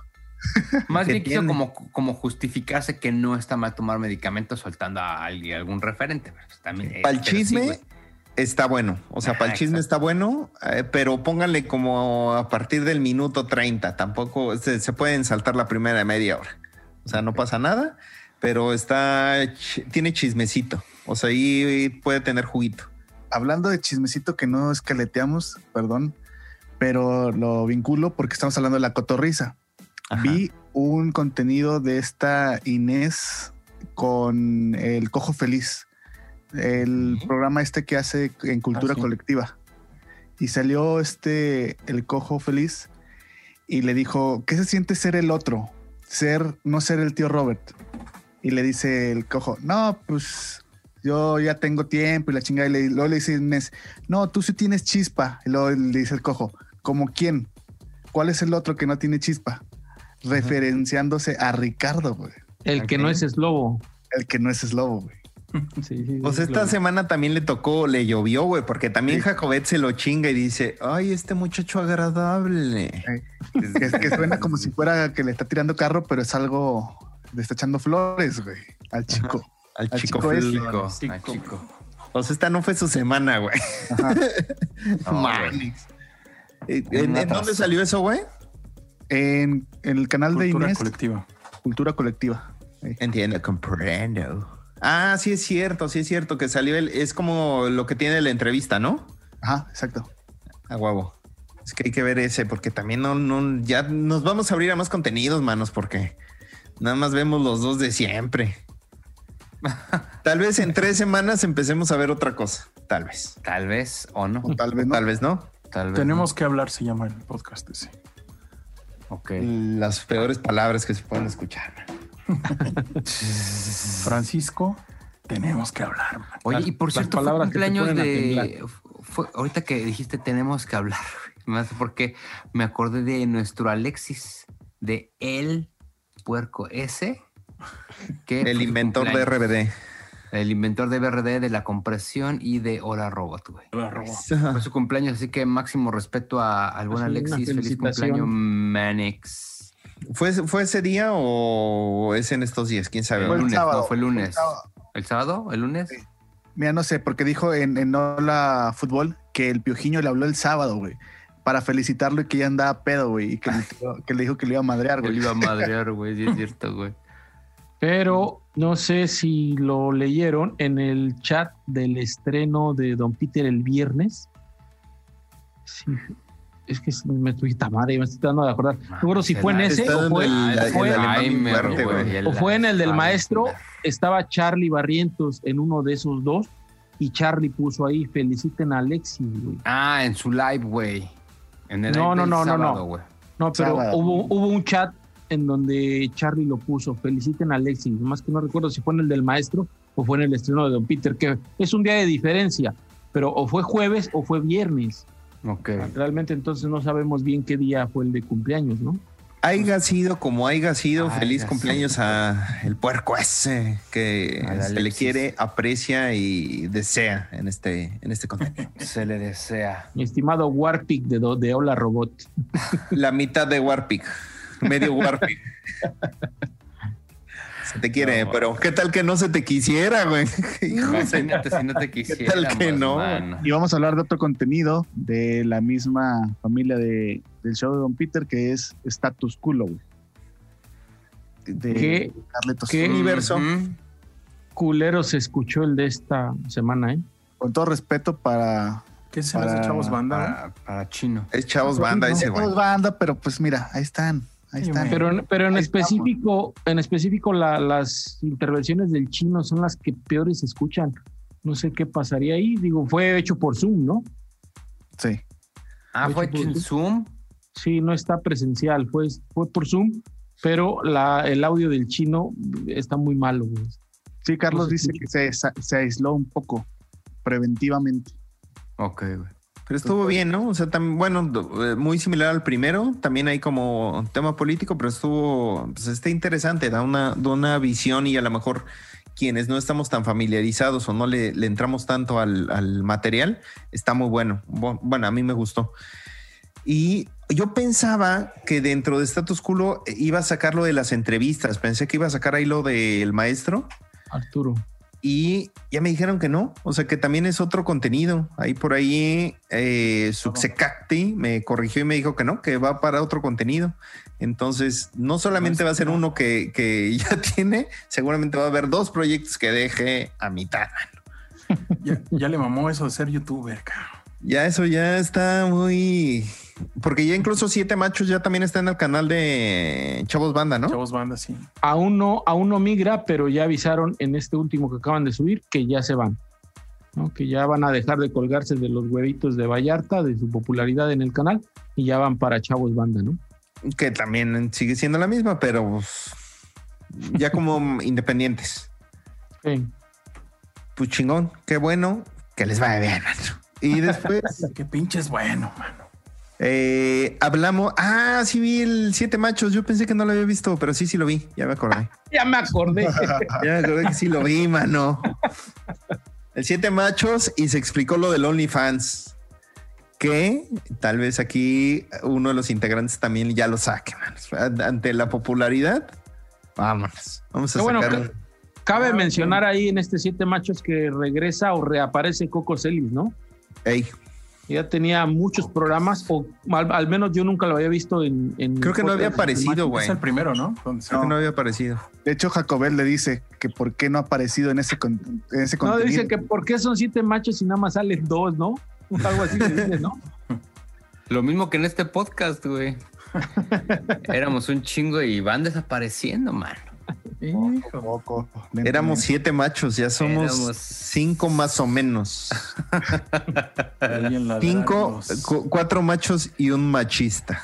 Más ¿Qué bien quiso como, como justificarse que no está mal tomar medicamentos soltando a alguien- algún referente. pero pues también, eh, Para el sí, chisme está bueno. O sea, para el chisme está bueno, eh, pero pónganle como a partir del minuto 30. Tampoco se, se pueden saltar la primera media hora. O sea, no pasa nada, pero está tiene chismecito. O sea, ahí puede tener juguito. Hablando de chismecito que no escaleteamos, perdón, pero lo vinculo porque estamos hablando de la cotorriza. Ajá. Vi un contenido de esta Inés con el Cojo Feliz, el programa este que hace en cultura Ah, sí. colectiva. Y salió este, el Cojo Feliz, y le dijo, ¿qué se siente ser el otro? Ser, no ser el tío Robert. Y le dice el Cojo, no, pues yo ya tengo tiempo y la chingada. Y le- luego le dice Inés, no, tú sí tienes chispa. Y luego le dice el Cojo, ¿como quién? ¿Cuál es el otro que no tiene chispa? Referenciándose a Ricardo, güey. El que no es eslobo. El que no es Slobo, güey. Sí, sí, Pues sí, esta semana también le tocó, le llovió, güey, porque también Sí. Jacobet se lo chinga y dice, ay, este muchacho agradable. Que, que suena como si fuera que le está tirando carro, pero es algo, le está echando flores, güey, al chico. Al Al chico chico feliz. Chico. O sea, esta no fue su semana, güey. Ajá. No, Manix. Eh, ¿En, dónde salió eso, güey? En, en el canal de Cultura Inés, colectiva. Cultura Colectiva. Entiendo, comprendo. Ah, sí es cierto, sí es cierto que salió el, es como lo que tiene la entrevista, ¿no? Ajá, exacto. A huevo. Es que hay que ver ese, porque también no, no, ya nos vamos a abrir a más contenidos, manos, porque nada más vemos los dos de siempre. Tal vez en tres semanas empecemos a ver otra cosa. Tal vez. Tal vez o no. O tal vez no. Tal vez no. Tal vez. Tenemos que hablar, se llama el podcast ese. Ok. Las peores palabras que se pueden escuchar. Francisco, tenemos que hablar, man. Oye, y por las cierto, fue cumpleaños de. fue- ahorita que dijiste tenemos que hablar, más porque me acordé de nuestro Alexis, de el puerco ese. Que El inventor de. RBD. El inventor de BRD, de la compresión y de Hora Robot, güey. Fue su cumpleaños, así que máximo respeto a, al buen Pues Alexis. Feliz cumpleaños, Manix. ¿Fue, ¿Fue ese día o es en estos días? ¿Quién sabe? El Fue el lunes, sábado, no, fue el fue el lunes. sábado. ¿El sábado? ¿El lunes? Sí. Mira, no sé, porque dijo en, en Hola Fútbol que el Piojiño le habló el sábado, güey, para felicitarlo y que ya andaba pedo, güey, y que, le, que le dijo que le iba a madrear, güey. iba a madrear, güey, sí es cierto, güey. Pero no sé si lo leyeron en el chat del estreno de Don Peter el viernes. Sí, es que me estoy madre, me estoy tratando de acordar. No recuerdo si fue en ese o fue, en el del maestro. Estaba Charlie Barrientos en uno de esos dos y Charlie puso ahí feliciten a Alexis, güey. Ah, en su live, güey. En el No, live no, no, no, sábado, no. güey. No, pero hubo, hubo un chat en donde Charlie lo puso, feliciten a Alexis, más que no recuerdo si fue en el del maestro o fue en el estreno de Don Peter, que es un día de diferencia, pero o fue jueves o fue viernes. Ok. Realmente entonces no sabemos bien qué día fue el de cumpleaños, ¿no? Haiga sido como haiga sido, feliz cumpleaños a el puerco ese que se le Alexis. quiere, aprecia y desea en este, en este contenido. Se le desea. Mi estimado Warpic de, de Hola Robot. La mitad de Warpic, medio Warpic. Se te quiere, No, pero ¿qué tal que no se te quisiera, güey? Imagínate si no te quisiera. tal que no? Y vamos a hablar de otro contenido de la misma familia de, del show de Don Peter, que es Status Culo, güey. De ¿Qué? Carlitos. ¿Qué? universo. Culero se escuchó el de esta semana, ¿eh? Con todo respeto para... ¿Qué se Para- echamos banda? Para, para chino. Es chavos banda ese, güey. Todos banda, pero pues mira, ahí están. Ahí güey. Pero, en- pero en Ahí específico, en específico la- las intervenciones del chino son las que peores se escuchan. No sé qué pasaría ahí. Digo, fue hecho por Zoom, ¿no? Sí. Ah, fue Ocho puntos. en Zoom. Sí, no está presencial, fue, fue por Zoom, pero la, el audio del chino está muy malo. güey. Sí, Carlos No dice que se, se aisló un poco preventivamente. Ok, güey. Pero estuvo bien, ¿no? O sea, también, bueno, eh, muy similar al primero. También hay como tema político, pero estuvo, pues está interesante, da una, da una visión y a lo mejor quienes no estamos tan familiarizados o no le, le entramos tanto al, al material, está muy bueno. Bu- Bueno, a mí me gustó. Y yo pensaba que dentro de Status Culo iba a sacar lo de las entrevistas. Pensé que iba a sacar ahí lo del maestro. Arturo. Y ya me dijeron que no, o sea que también es otro contenido. Ahí por ahí eh, Suxecacti me corrigió y me dijo que no, que va para otro contenido. Entonces, no solamente va a ser uno que, que ya tiene, seguramente va a haber dos proyectos que deje a mitad. Ya, ya le mamó eso de ser youtuber, cabrón. Ya eso ya está muy... Porque ya incluso Siete Machos ya también está en el canal de Chavos Banda, ¿no? Chavos banda, sí. Aún no, aún no migra, pero ya avisaron en este último que acaban de subir que ya se van. ¿no? Que ya van a dejar de colgarse de los huevitos de Vallarta, de su popularidad en el canal, y ya van para Chavos Banda, ¿no? Que también sigue siendo la misma, pero ya como independientes. Sí. Pues chingón, qué bueno, que les vaya bien, mano. Y después Qué pinches bueno, mano. eh, hablamos. Ah, sí vi el Siete Machos. Yo pensé que no lo había visto, pero sí, sí lo vi. Ya me acordé. Ya me acordé. Ya me acordé que sí lo vi, mano. El Siete Machos y se explicó lo del OnlyFans. Que tal vez aquí uno de los integrantes también ya lo saque, mano. Ante la popularidad, vámonos. Vamos a Qué bueno. Cabe mencionar ahí en este Siete Machos que regresa o reaparece Coco Celis, ¿no? Ey, Ya tenía muchos programas, o al, al menos yo nunca lo había visto en. en creo que no había aparecido, güey. Es el primero, ¿no? Creo que no había aparecido. De hecho, Jacobel le dice que por qué no ha aparecido en ese, con- en ese Machos. No, contenido. dice que por qué son siete machos y nada más salen dos, ¿no? Algo así le dice, ¿no? Lo mismo que en este podcast, güey. Éramos un chingo y van desapareciendo, mano. Hijo. Poco. Éramos siete machos, ya somos Éramos- cinco más o menos. Cinco, cu- cuatro machos y un machista.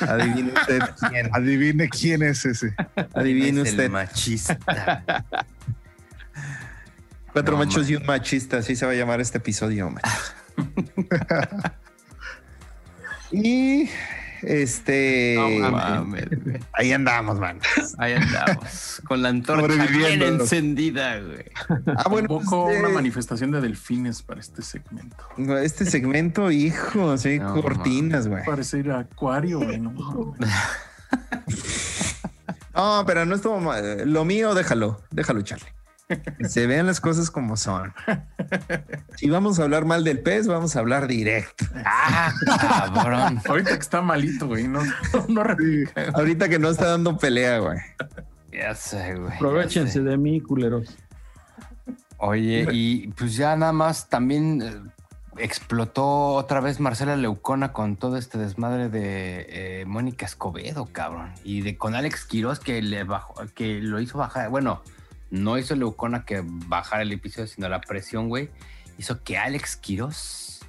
Adivine usted quién. Adivine quién es ese. Adivine Es el usted. machista. Cuatro No, machos man. y un machista, así se va a llamar este episodio, y este No mames, güey. ahí andamos, man. Ahí andamos. Con la antorcha bien encendida, güey. Ah, bueno, Convoco pues, una eh, manifestación de delfines para este segmento. este segmento, hijo, sí, No, cortinas, güey. Parece ir a acuario, güey. No. No, pero no estuvo mal. Lo mío, déjalo, déjalo, Charlie. Se vean las cosas como son. Si vamos a hablar mal del pez, vamos a hablar directo. Ah, cabrón. Ahorita que está malito, güey. No, no, no. Ahorita que no está dando pelea, güey. Ya sé, güey. Aprovechense sé. de mí, culeros. Oye, y pues ya nada más también eh, explotó otra vez Marcela Leucona con todo este desmadre de eh, Mónica Escobedo, cabrón. Y de con Alex Quiroz que le bajó, que lo hizo bajar. Bueno, no hizo Leucona que bajara el episodio, sino la presión, güey. Hizo que Alex Quiroz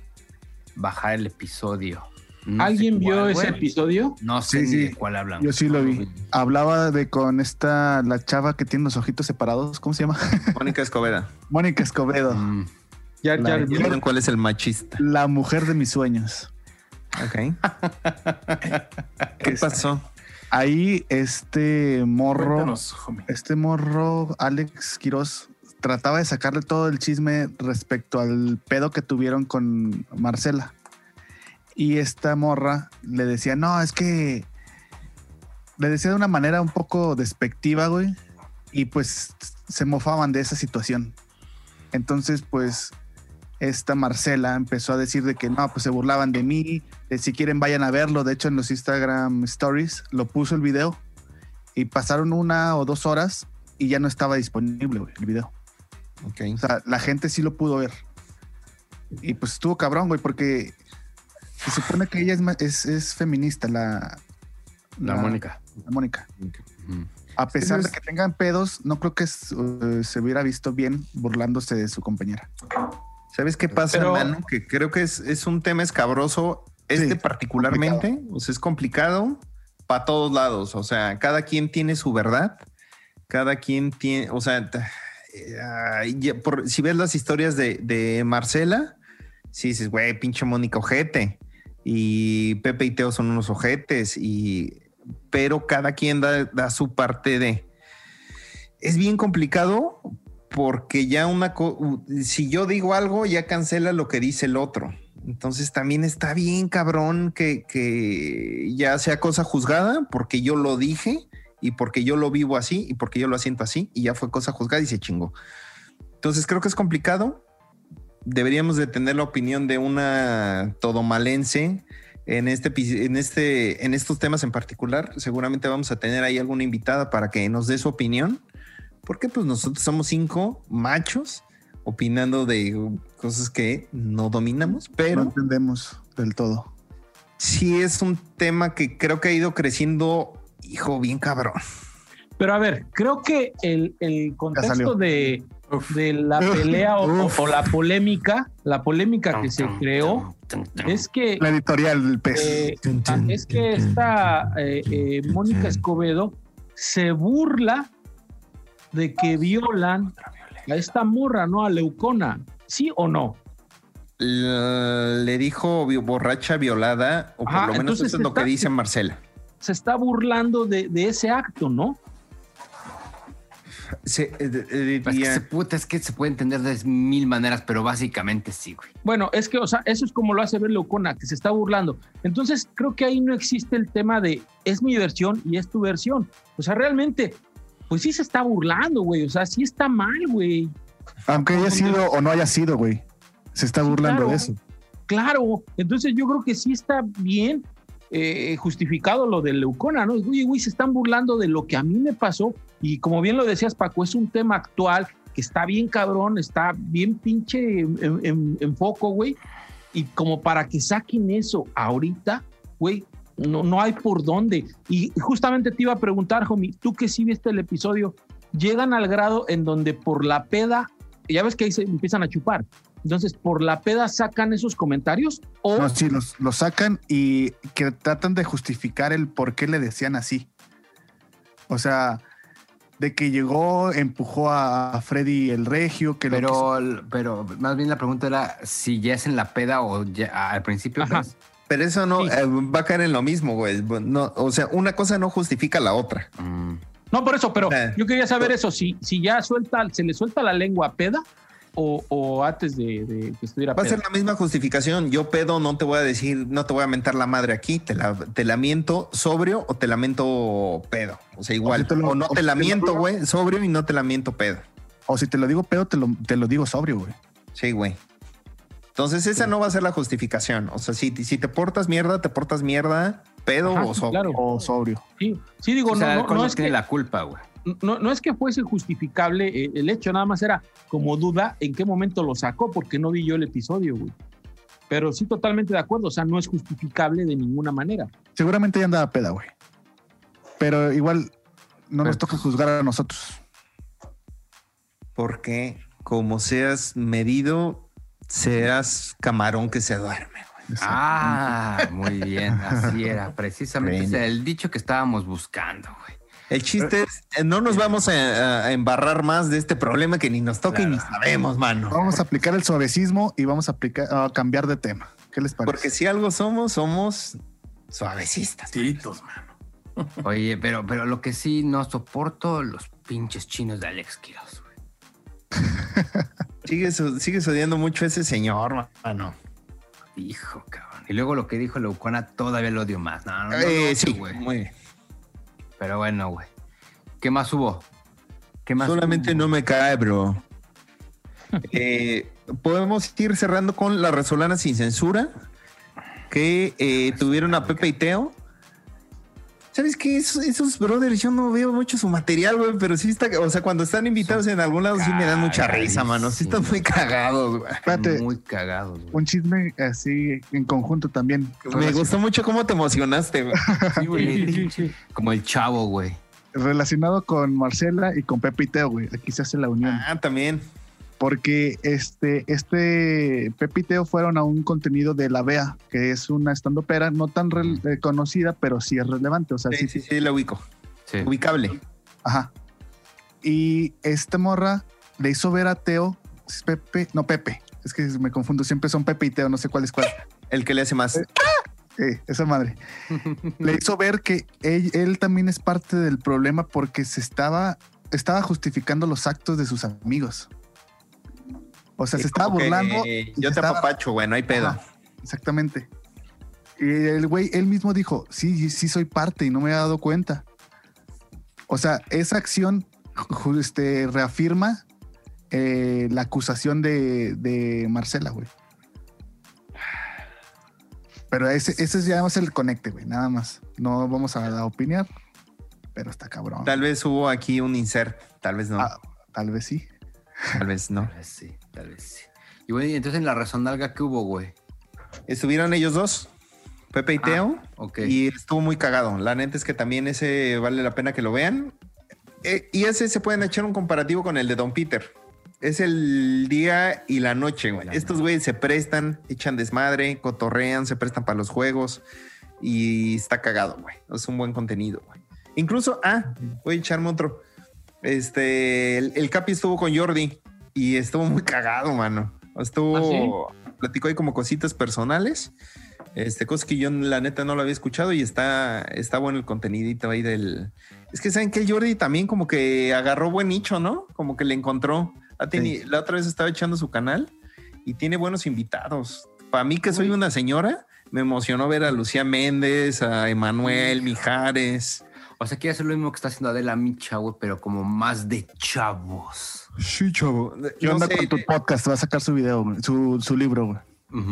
bajara el episodio. No ¿Alguien vio ese episodio? No sé Sí, ni sí. de cuál hablan. Yo sí lo vi. Hablaba de con esta, la chava que tiene los ojitos separados. ¿Cómo se llama? Mónica Escobedo. Mónica Escobedo. Mm, Ya, La- ya, ¿Ya cuál es el machista? La mujer de mis sueños. Ok. ¿Qué pasó? Ahí este morro, este morro, Alex Quiroz, trataba de sacarle todo el chisme respecto al pedo que tuvieron con Marcela. Y esta morra le decía, no, es que le decía de una manera un poco despectiva, güey. Y pues se mofaban de esa situación. Entonces, pues, esta Marcela empezó a decir de que no, pues se burlaban de mí, de si quieren vayan a verlo. De hecho, en los Instagram Stories lo puso el video y pasaron una o dos horas y ya no estaba disponible, güey, el video. Ok. O sea, la gente sí lo pudo ver. Y pues estuvo cabrón, güey, porque se supone que ella es, es, es feminista, la, la Mónica. la Mónica. Ujú. A pesar no de es- que tengan pedos, no creo que eh, se hubiera visto bien burlándose de su compañera. ¿Sabes qué pasa, Pero- hermano? Que creo que es, es un tema escabroso. Este Sí, particularmente, o sea, es complicado para todos lados. O sea, cada quien tiene su verdad. Cada quien tiene, o sea, eh, por- si ves las historias de, de Marcela, si dices, güey, pinche Mónica ojete. Y Pepe y Teo son unos ojetes. Y, pero cada quien da, da su parte de. Es bien complicado porque ya una si yo digo algo ya cancela lo que dice el otro. Entonces también está bien cabrón que, que ya sea cosa juzgada porque yo lo dije y porque yo lo vivo así y porque yo lo siento así y ya fue cosa juzgada y se chingó. Entonces creo que es complicado. Deberíamos de tener la opinión de una todomalense en este, en este, en estos temas en particular. Seguramente vamos a tener ahí alguna invitada para que nos dé su opinión porque pues nosotros somos cinco machos opinando de cosas que no dominamos, No pero entendemos del todo. sí es un tema que creo que ha ido creciendo, hijo, bien cabrón. Pero a ver, creo que el, el contexto de, de la pelea o, la polémica, la polémica que se creó es que La editorial del pez. eh, es que esta eh, eh, Mónica Escobedo se burla de que violan a esta morra, ¿no? A Leucona, ¿sí o no? Le dijo borracha violada, o por Ajá, lo menos eso es lo está- que dice Marcela. Se está burlando de, de ese acto, ¿no? Se, eh, eh, Pues es, que se, puta, es que se puede entender de mil maneras, pero básicamente sí, güey. Bueno, es que, o sea, eso es como lo hace ver Leucona, que se está burlando. Entonces, creo que ahí no existe el tema de es mi versión y es tu versión. O sea, realmente, pues sí se está burlando, güey. O sea, sí está mal, güey. Aunque haya sido o no haya sido, güey. Se está Sí, burlando claro. de eso. Claro. Entonces, yo creo que sí está bien eh, justificado lo de Leucona, ¿no? Oye, güey, se están burlando de lo que a mí me pasó. Y como bien lo decías, Paco, es un tema actual que está bien cabrón, está bien pinche en, en- en foco, güey. Y como para que saquen eso ahorita, güey, no, no hay por dónde. Y justamente te iba a preguntar, homie, tú que sí viste el episodio, llegan al grado en donde por la peda, ya ves que ahí se empiezan a chupar. Entonces, por la peda sacan esos comentarios o No, sí, los, los sacan y que tratan de justificar el por qué le decían así. O sea, de que llegó, empujó a Freddy el Regio, que lo quiso- Pero, pero más bien la pregunta era si ya es en la peda o ya al principio. Pues, Pero eso no Sí. eh, va a caer en lo mismo, güey. No, o sea, una cosa no justifica la otra. mm, No, por eso, pero Eh. yo quería saber eso, si, si ya suelta, se le suelta la lengua a peda o, o antes de, de que estuviera Va a ser la misma justificación. Yo pedo, no te voy a decir, no te voy a mentar la madre aquí. Te la, te la miento sobrio o te la miento pedo. O sea, igual. O O, si te lo- no o te si la te lo miento, digo- güey, sobrio y no te la miento pedo. O si te lo digo pedo, te lo, te lo digo sobrio, güey. Sí, güey. Entonces, esa no va a ser la justificación. O sea, si, si te portas mierda, te portas mierda, pedo Ajá, o claro. O sobrio. Sí, sí digo, o sea, no, no, no es tiene que, la culpa, güey. no, no es que fuese justificable eh, el hecho, nada más era como duda en qué momento lo sacó, porque no vi yo el episodio, güey. Pero sí, totalmente de acuerdo, o sea, no es justificable de ninguna manera. Seguramente ya andaba peda, güey. Pero igual no nos toca juzgar a nosotros. Porque como seas medido, seas camarón que se duerme, güey. Ah, muy bien, así era. Precisamente el dicho que estábamos buscando, güey. El chiste es, eh, no nos vamos a, a embarrar más de este problema que ni nos toca y ni sabemos, mano. Vamos a aplicar el suavecismo y vamos a aplicar a cambiar de tema. ¿Qué les parece? Porque si algo somos, somos suavecistas. Titos, mano. Oye, pero, pero lo que sí no soporto, los pinches chinos de Alex Quiroz, güey. Sigues, sigues odiando mucho a ese señor, mano. Hijo, cabrón. Y luego lo que dijo Leucona todavía lo odio más. No, no, no, Eh, no, sí, güey. muy bien. Pero bueno, güey. ¿Qué más hubo? ¿Qué más Solamente hubo? no me cae, bro. Eh, podemos ir cerrando con la Resolana sin censura, que eh, tuvieron a Pepe y Teo. ¿Sabes qué? Esos, esos brothers, yo no veo mucho su material, güey, pero sí está, o sea, cuando están invitados en algún lado, sí me dan mucha risa, mano. Sí están muy cagados, güey. Espérate, Muy cagados, güey. un chisme así en conjunto también. Me gustó mucho cómo te emocionaste, güey. Sí, güey. Como el chavo, güey. Relacionado con Marcela y con Pepe y Teo, güey. Aquí se hace la unión. Ah, también. Porque este, este Pepe y Teo fueron a un contenido de La Bea, que es una estandopera no tan rel- eh, conocida, pero sí es relevante. O sea, Sí, sí, sí, sí, la ubico. Sí. Ubicable. Ajá. Y esta morra le hizo ver a Teo, Pepe, no Pepe, es que me confundo, siempre son Pepe y Teo, no sé cuál es cuál. El que le hace más. Eh, esa madre. le hizo ver que él, él también es parte del problema porque se estaba, estaba justificando los actos de sus amigos. O sea, se estaba Como que, burlando. eh, yo te estaba- apapacho, güey, no hay pedo. Ajá, exactamente. Y el güey, él mismo dijo, sí, sí soy parte y no me he dado cuenta. O sea, esa acción este, reafirma eh, la acusación de, de Marcela, güey. Pero ese, ese es ya más el conecte, güey, nada más. No vamos a opinar, pero está cabrón. Tal vez hubo aquí un insert, tal vez no, Ah, tal vez sí. Tal vez no. Tal vez sí, tal vez sí. Y bueno, y entonces en la razonalga, ¿qué hubo, güey? Estuvieron ellos dos, Pepe y Ah, Teo, Ok. y estuvo muy cagado. La neta es que también ese vale la pena que lo vean. Eh, y ese se pueden echar un comparativo con el de Don Peter. Es el día y la noche, güey. Estos güeyes se prestan, echan desmadre, cotorrean, se prestan para los juegos y está cagado, güey. Es un buen contenido, güey. Incluso, ah, voy a echarme otro. Este, el, el Capi estuvo con Jordi y estuvo muy cagado, mano. Estuvo, platicó ahí como cositas personales. Este, cosas que yo la neta no lo había escuchado y está, está bueno el contenidito ahí del. Es que saben que el Jordi también como que agarró buen nicho, ¿no? Como que le encontró. Teni- La otra vez estaba echando su canal y tiene buenos invitados. Para mí, que soy una señora, me emocionó ver a Lucía Méndez, a Emanuel Mijares. O sea, quiere hacer lo mismo que está haciendo Adela Micha, güey, pero como más de chavos. Sí, chavo. ¿Qué No onda sé, con tu podcast? Va a sacar su video, su, su libro, güey.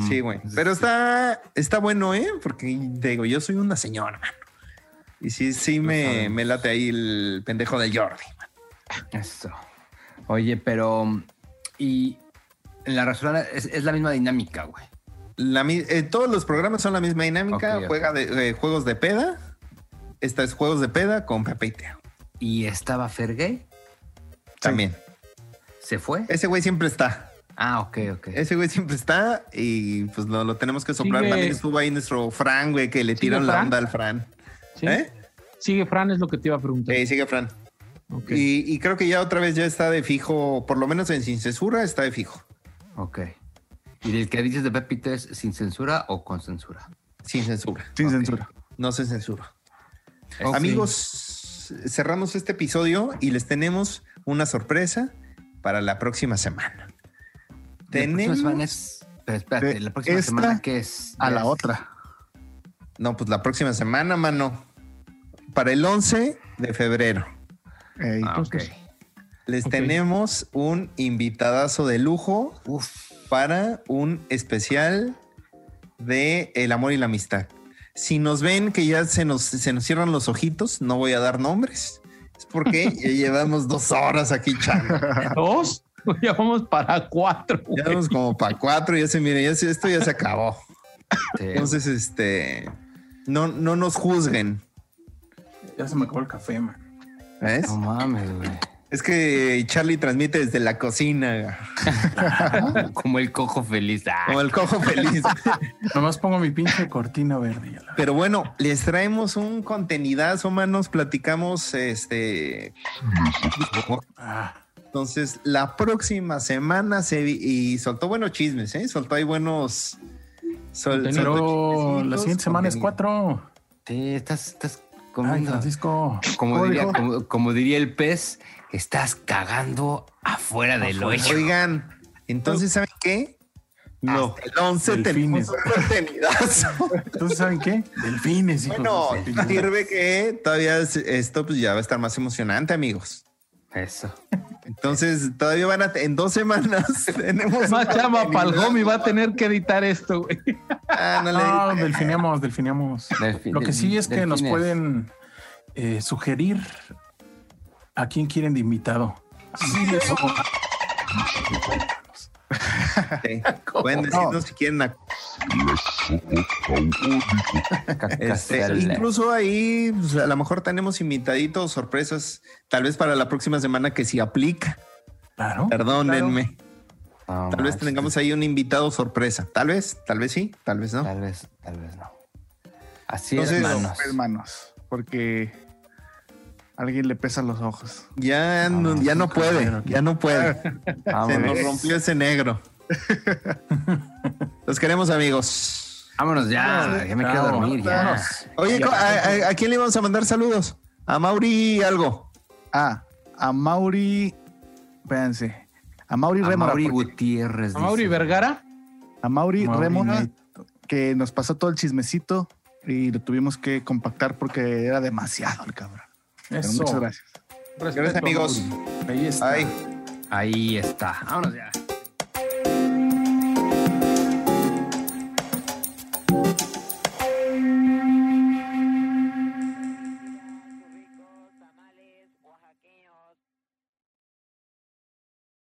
Sí, güey. Pero está, está bueno, ¿eh? Porque te digo, yo soy una señora. Y sí, sí me, me late ahí el pendejo del Jordi. Eso. Oye, pero. Y en la razonalga es, es la misma dinámica, güey. La eh, todos los programas son la misma dinámica. Juega de, eh, juegos de peda. Esta es juegos de peda con Pepe y Teo. ¿Y estaba Fergay? También. ¿Se fue? Ese güey siempre está. Ah, ok, ok. Ese güey siempre está y pues lo, lo tenemos que soplar. Sigue- También estuvo ahí nuestro Fran, güey, que le ¿Sigue tiraron la Fran? onda al Fran. ¿Sí? ¿Eh? Sigue Fran, es lo que te iba a preguntar. Eh, sigue Fran. Y, y creo que ya otra vez ya está de fijo, por lo menos en Sin Censura está de fijo. Ok. ¿Y el que dices de Pepito es sin censura o con censura? Sin censura. Sin censura. No se censura. Amigos, cerramos este episodio y les tenemos una sorpresa para la próxima semana. La próxima Tenemos. semana es... Pero espérate, ¿la próxima esta semana qué es? A la es- otra. No, pues la próxima semana, mano. Para el 11 de febrero. Ah, ok. Les Ok. tenemos un invitadazo de lujo Uf. para un especial de El amor y la amistad. Si nos ven que ya se nos, se nos cierran los ojitos, no voy a dar nombres. Es porque ya llevamos dos horas aquí, chavo. ¿Dos? Ya vamos para cuatro. güey. Ya vamos como para cuatro, ya se mire, ya se- esto ya se acabó. Sí. Entonces, este, no, no nos juzguen. Ya se me acabó el café, man. ¿ves? No mames, güey. Es que Charlie transmite desde la cocina, Como el cojo feliz. Ah, como el cojo feliz. Nomás pongo mi pinche cortina verde. Pero bueno, les traemos un contenidazo, manos. Platicamos, este. Ah, Entonces, la próxima semana se vi- y soltó buenos chismes, ¿eh? Soltó ahí buenos. sol- soltó pero la siguiente semana es cuatro. Sí, estás, estás Ay, comiendo. Francisco. como, ¿Cómo diría, como diría el pez, estás cagando afuera del hoyo. Oigan, entonces, ¿saben qué? No. Hasta el 11 Delfines. tenemos un. Entonces, ¿saben qué? Delfines, hijos. bueno, sirve que todavía es- esto pues ya va a estar más emocionante, amigos. Eso. Entonces, todavía van a, en dos semanas tenemos. Más chama para el contenidazo. homie va a tener que editar esto, güey. Ah, no le No, delfineamos, delfineamos. Delfi- Lo que sí es que nos pueden eh, sugerir a quién quieren de invitado. Sí, les Sí. Pueden decirnos si quieren. a- Este, Cacasel. incluso ahí, pues, a lo mejor tenemos invitaditos, sorpresas, tal vez para la próxima semana que si aplica. Claro. Perdónenme. No, Tal vez manches, tengamos ahí un invitado sorpresa. Tal vez, tal vez sí, tal vez no. Tal vez, tal vez no. Así Entonces, es, manos. hermanos. Porque a alguien le pesan los ojos. Ya no, ya no puede, ya no puede. Se nos rompió ese negro. Los queremos, amigos. Vámonos ya. Ya me quiero dormir. Ya. Oye, ¿a, a- a quién le vamos a mandar saludos? A Mauri algo. Ah, a Mauri. Espérense. A Mauri A Rémora. Mauri porque- Gutiérrez. A Mauri dice. Vergara. A Mauri, Mauri Rémora, Neto. que nos pasó todo el chismecito y lo tuvimos que compactar porque era demasiado el cabrón. Pero Eso. muchas gracias. Gracias, amigos. Ahí está. Ay. Ahí está. Vámonos ya.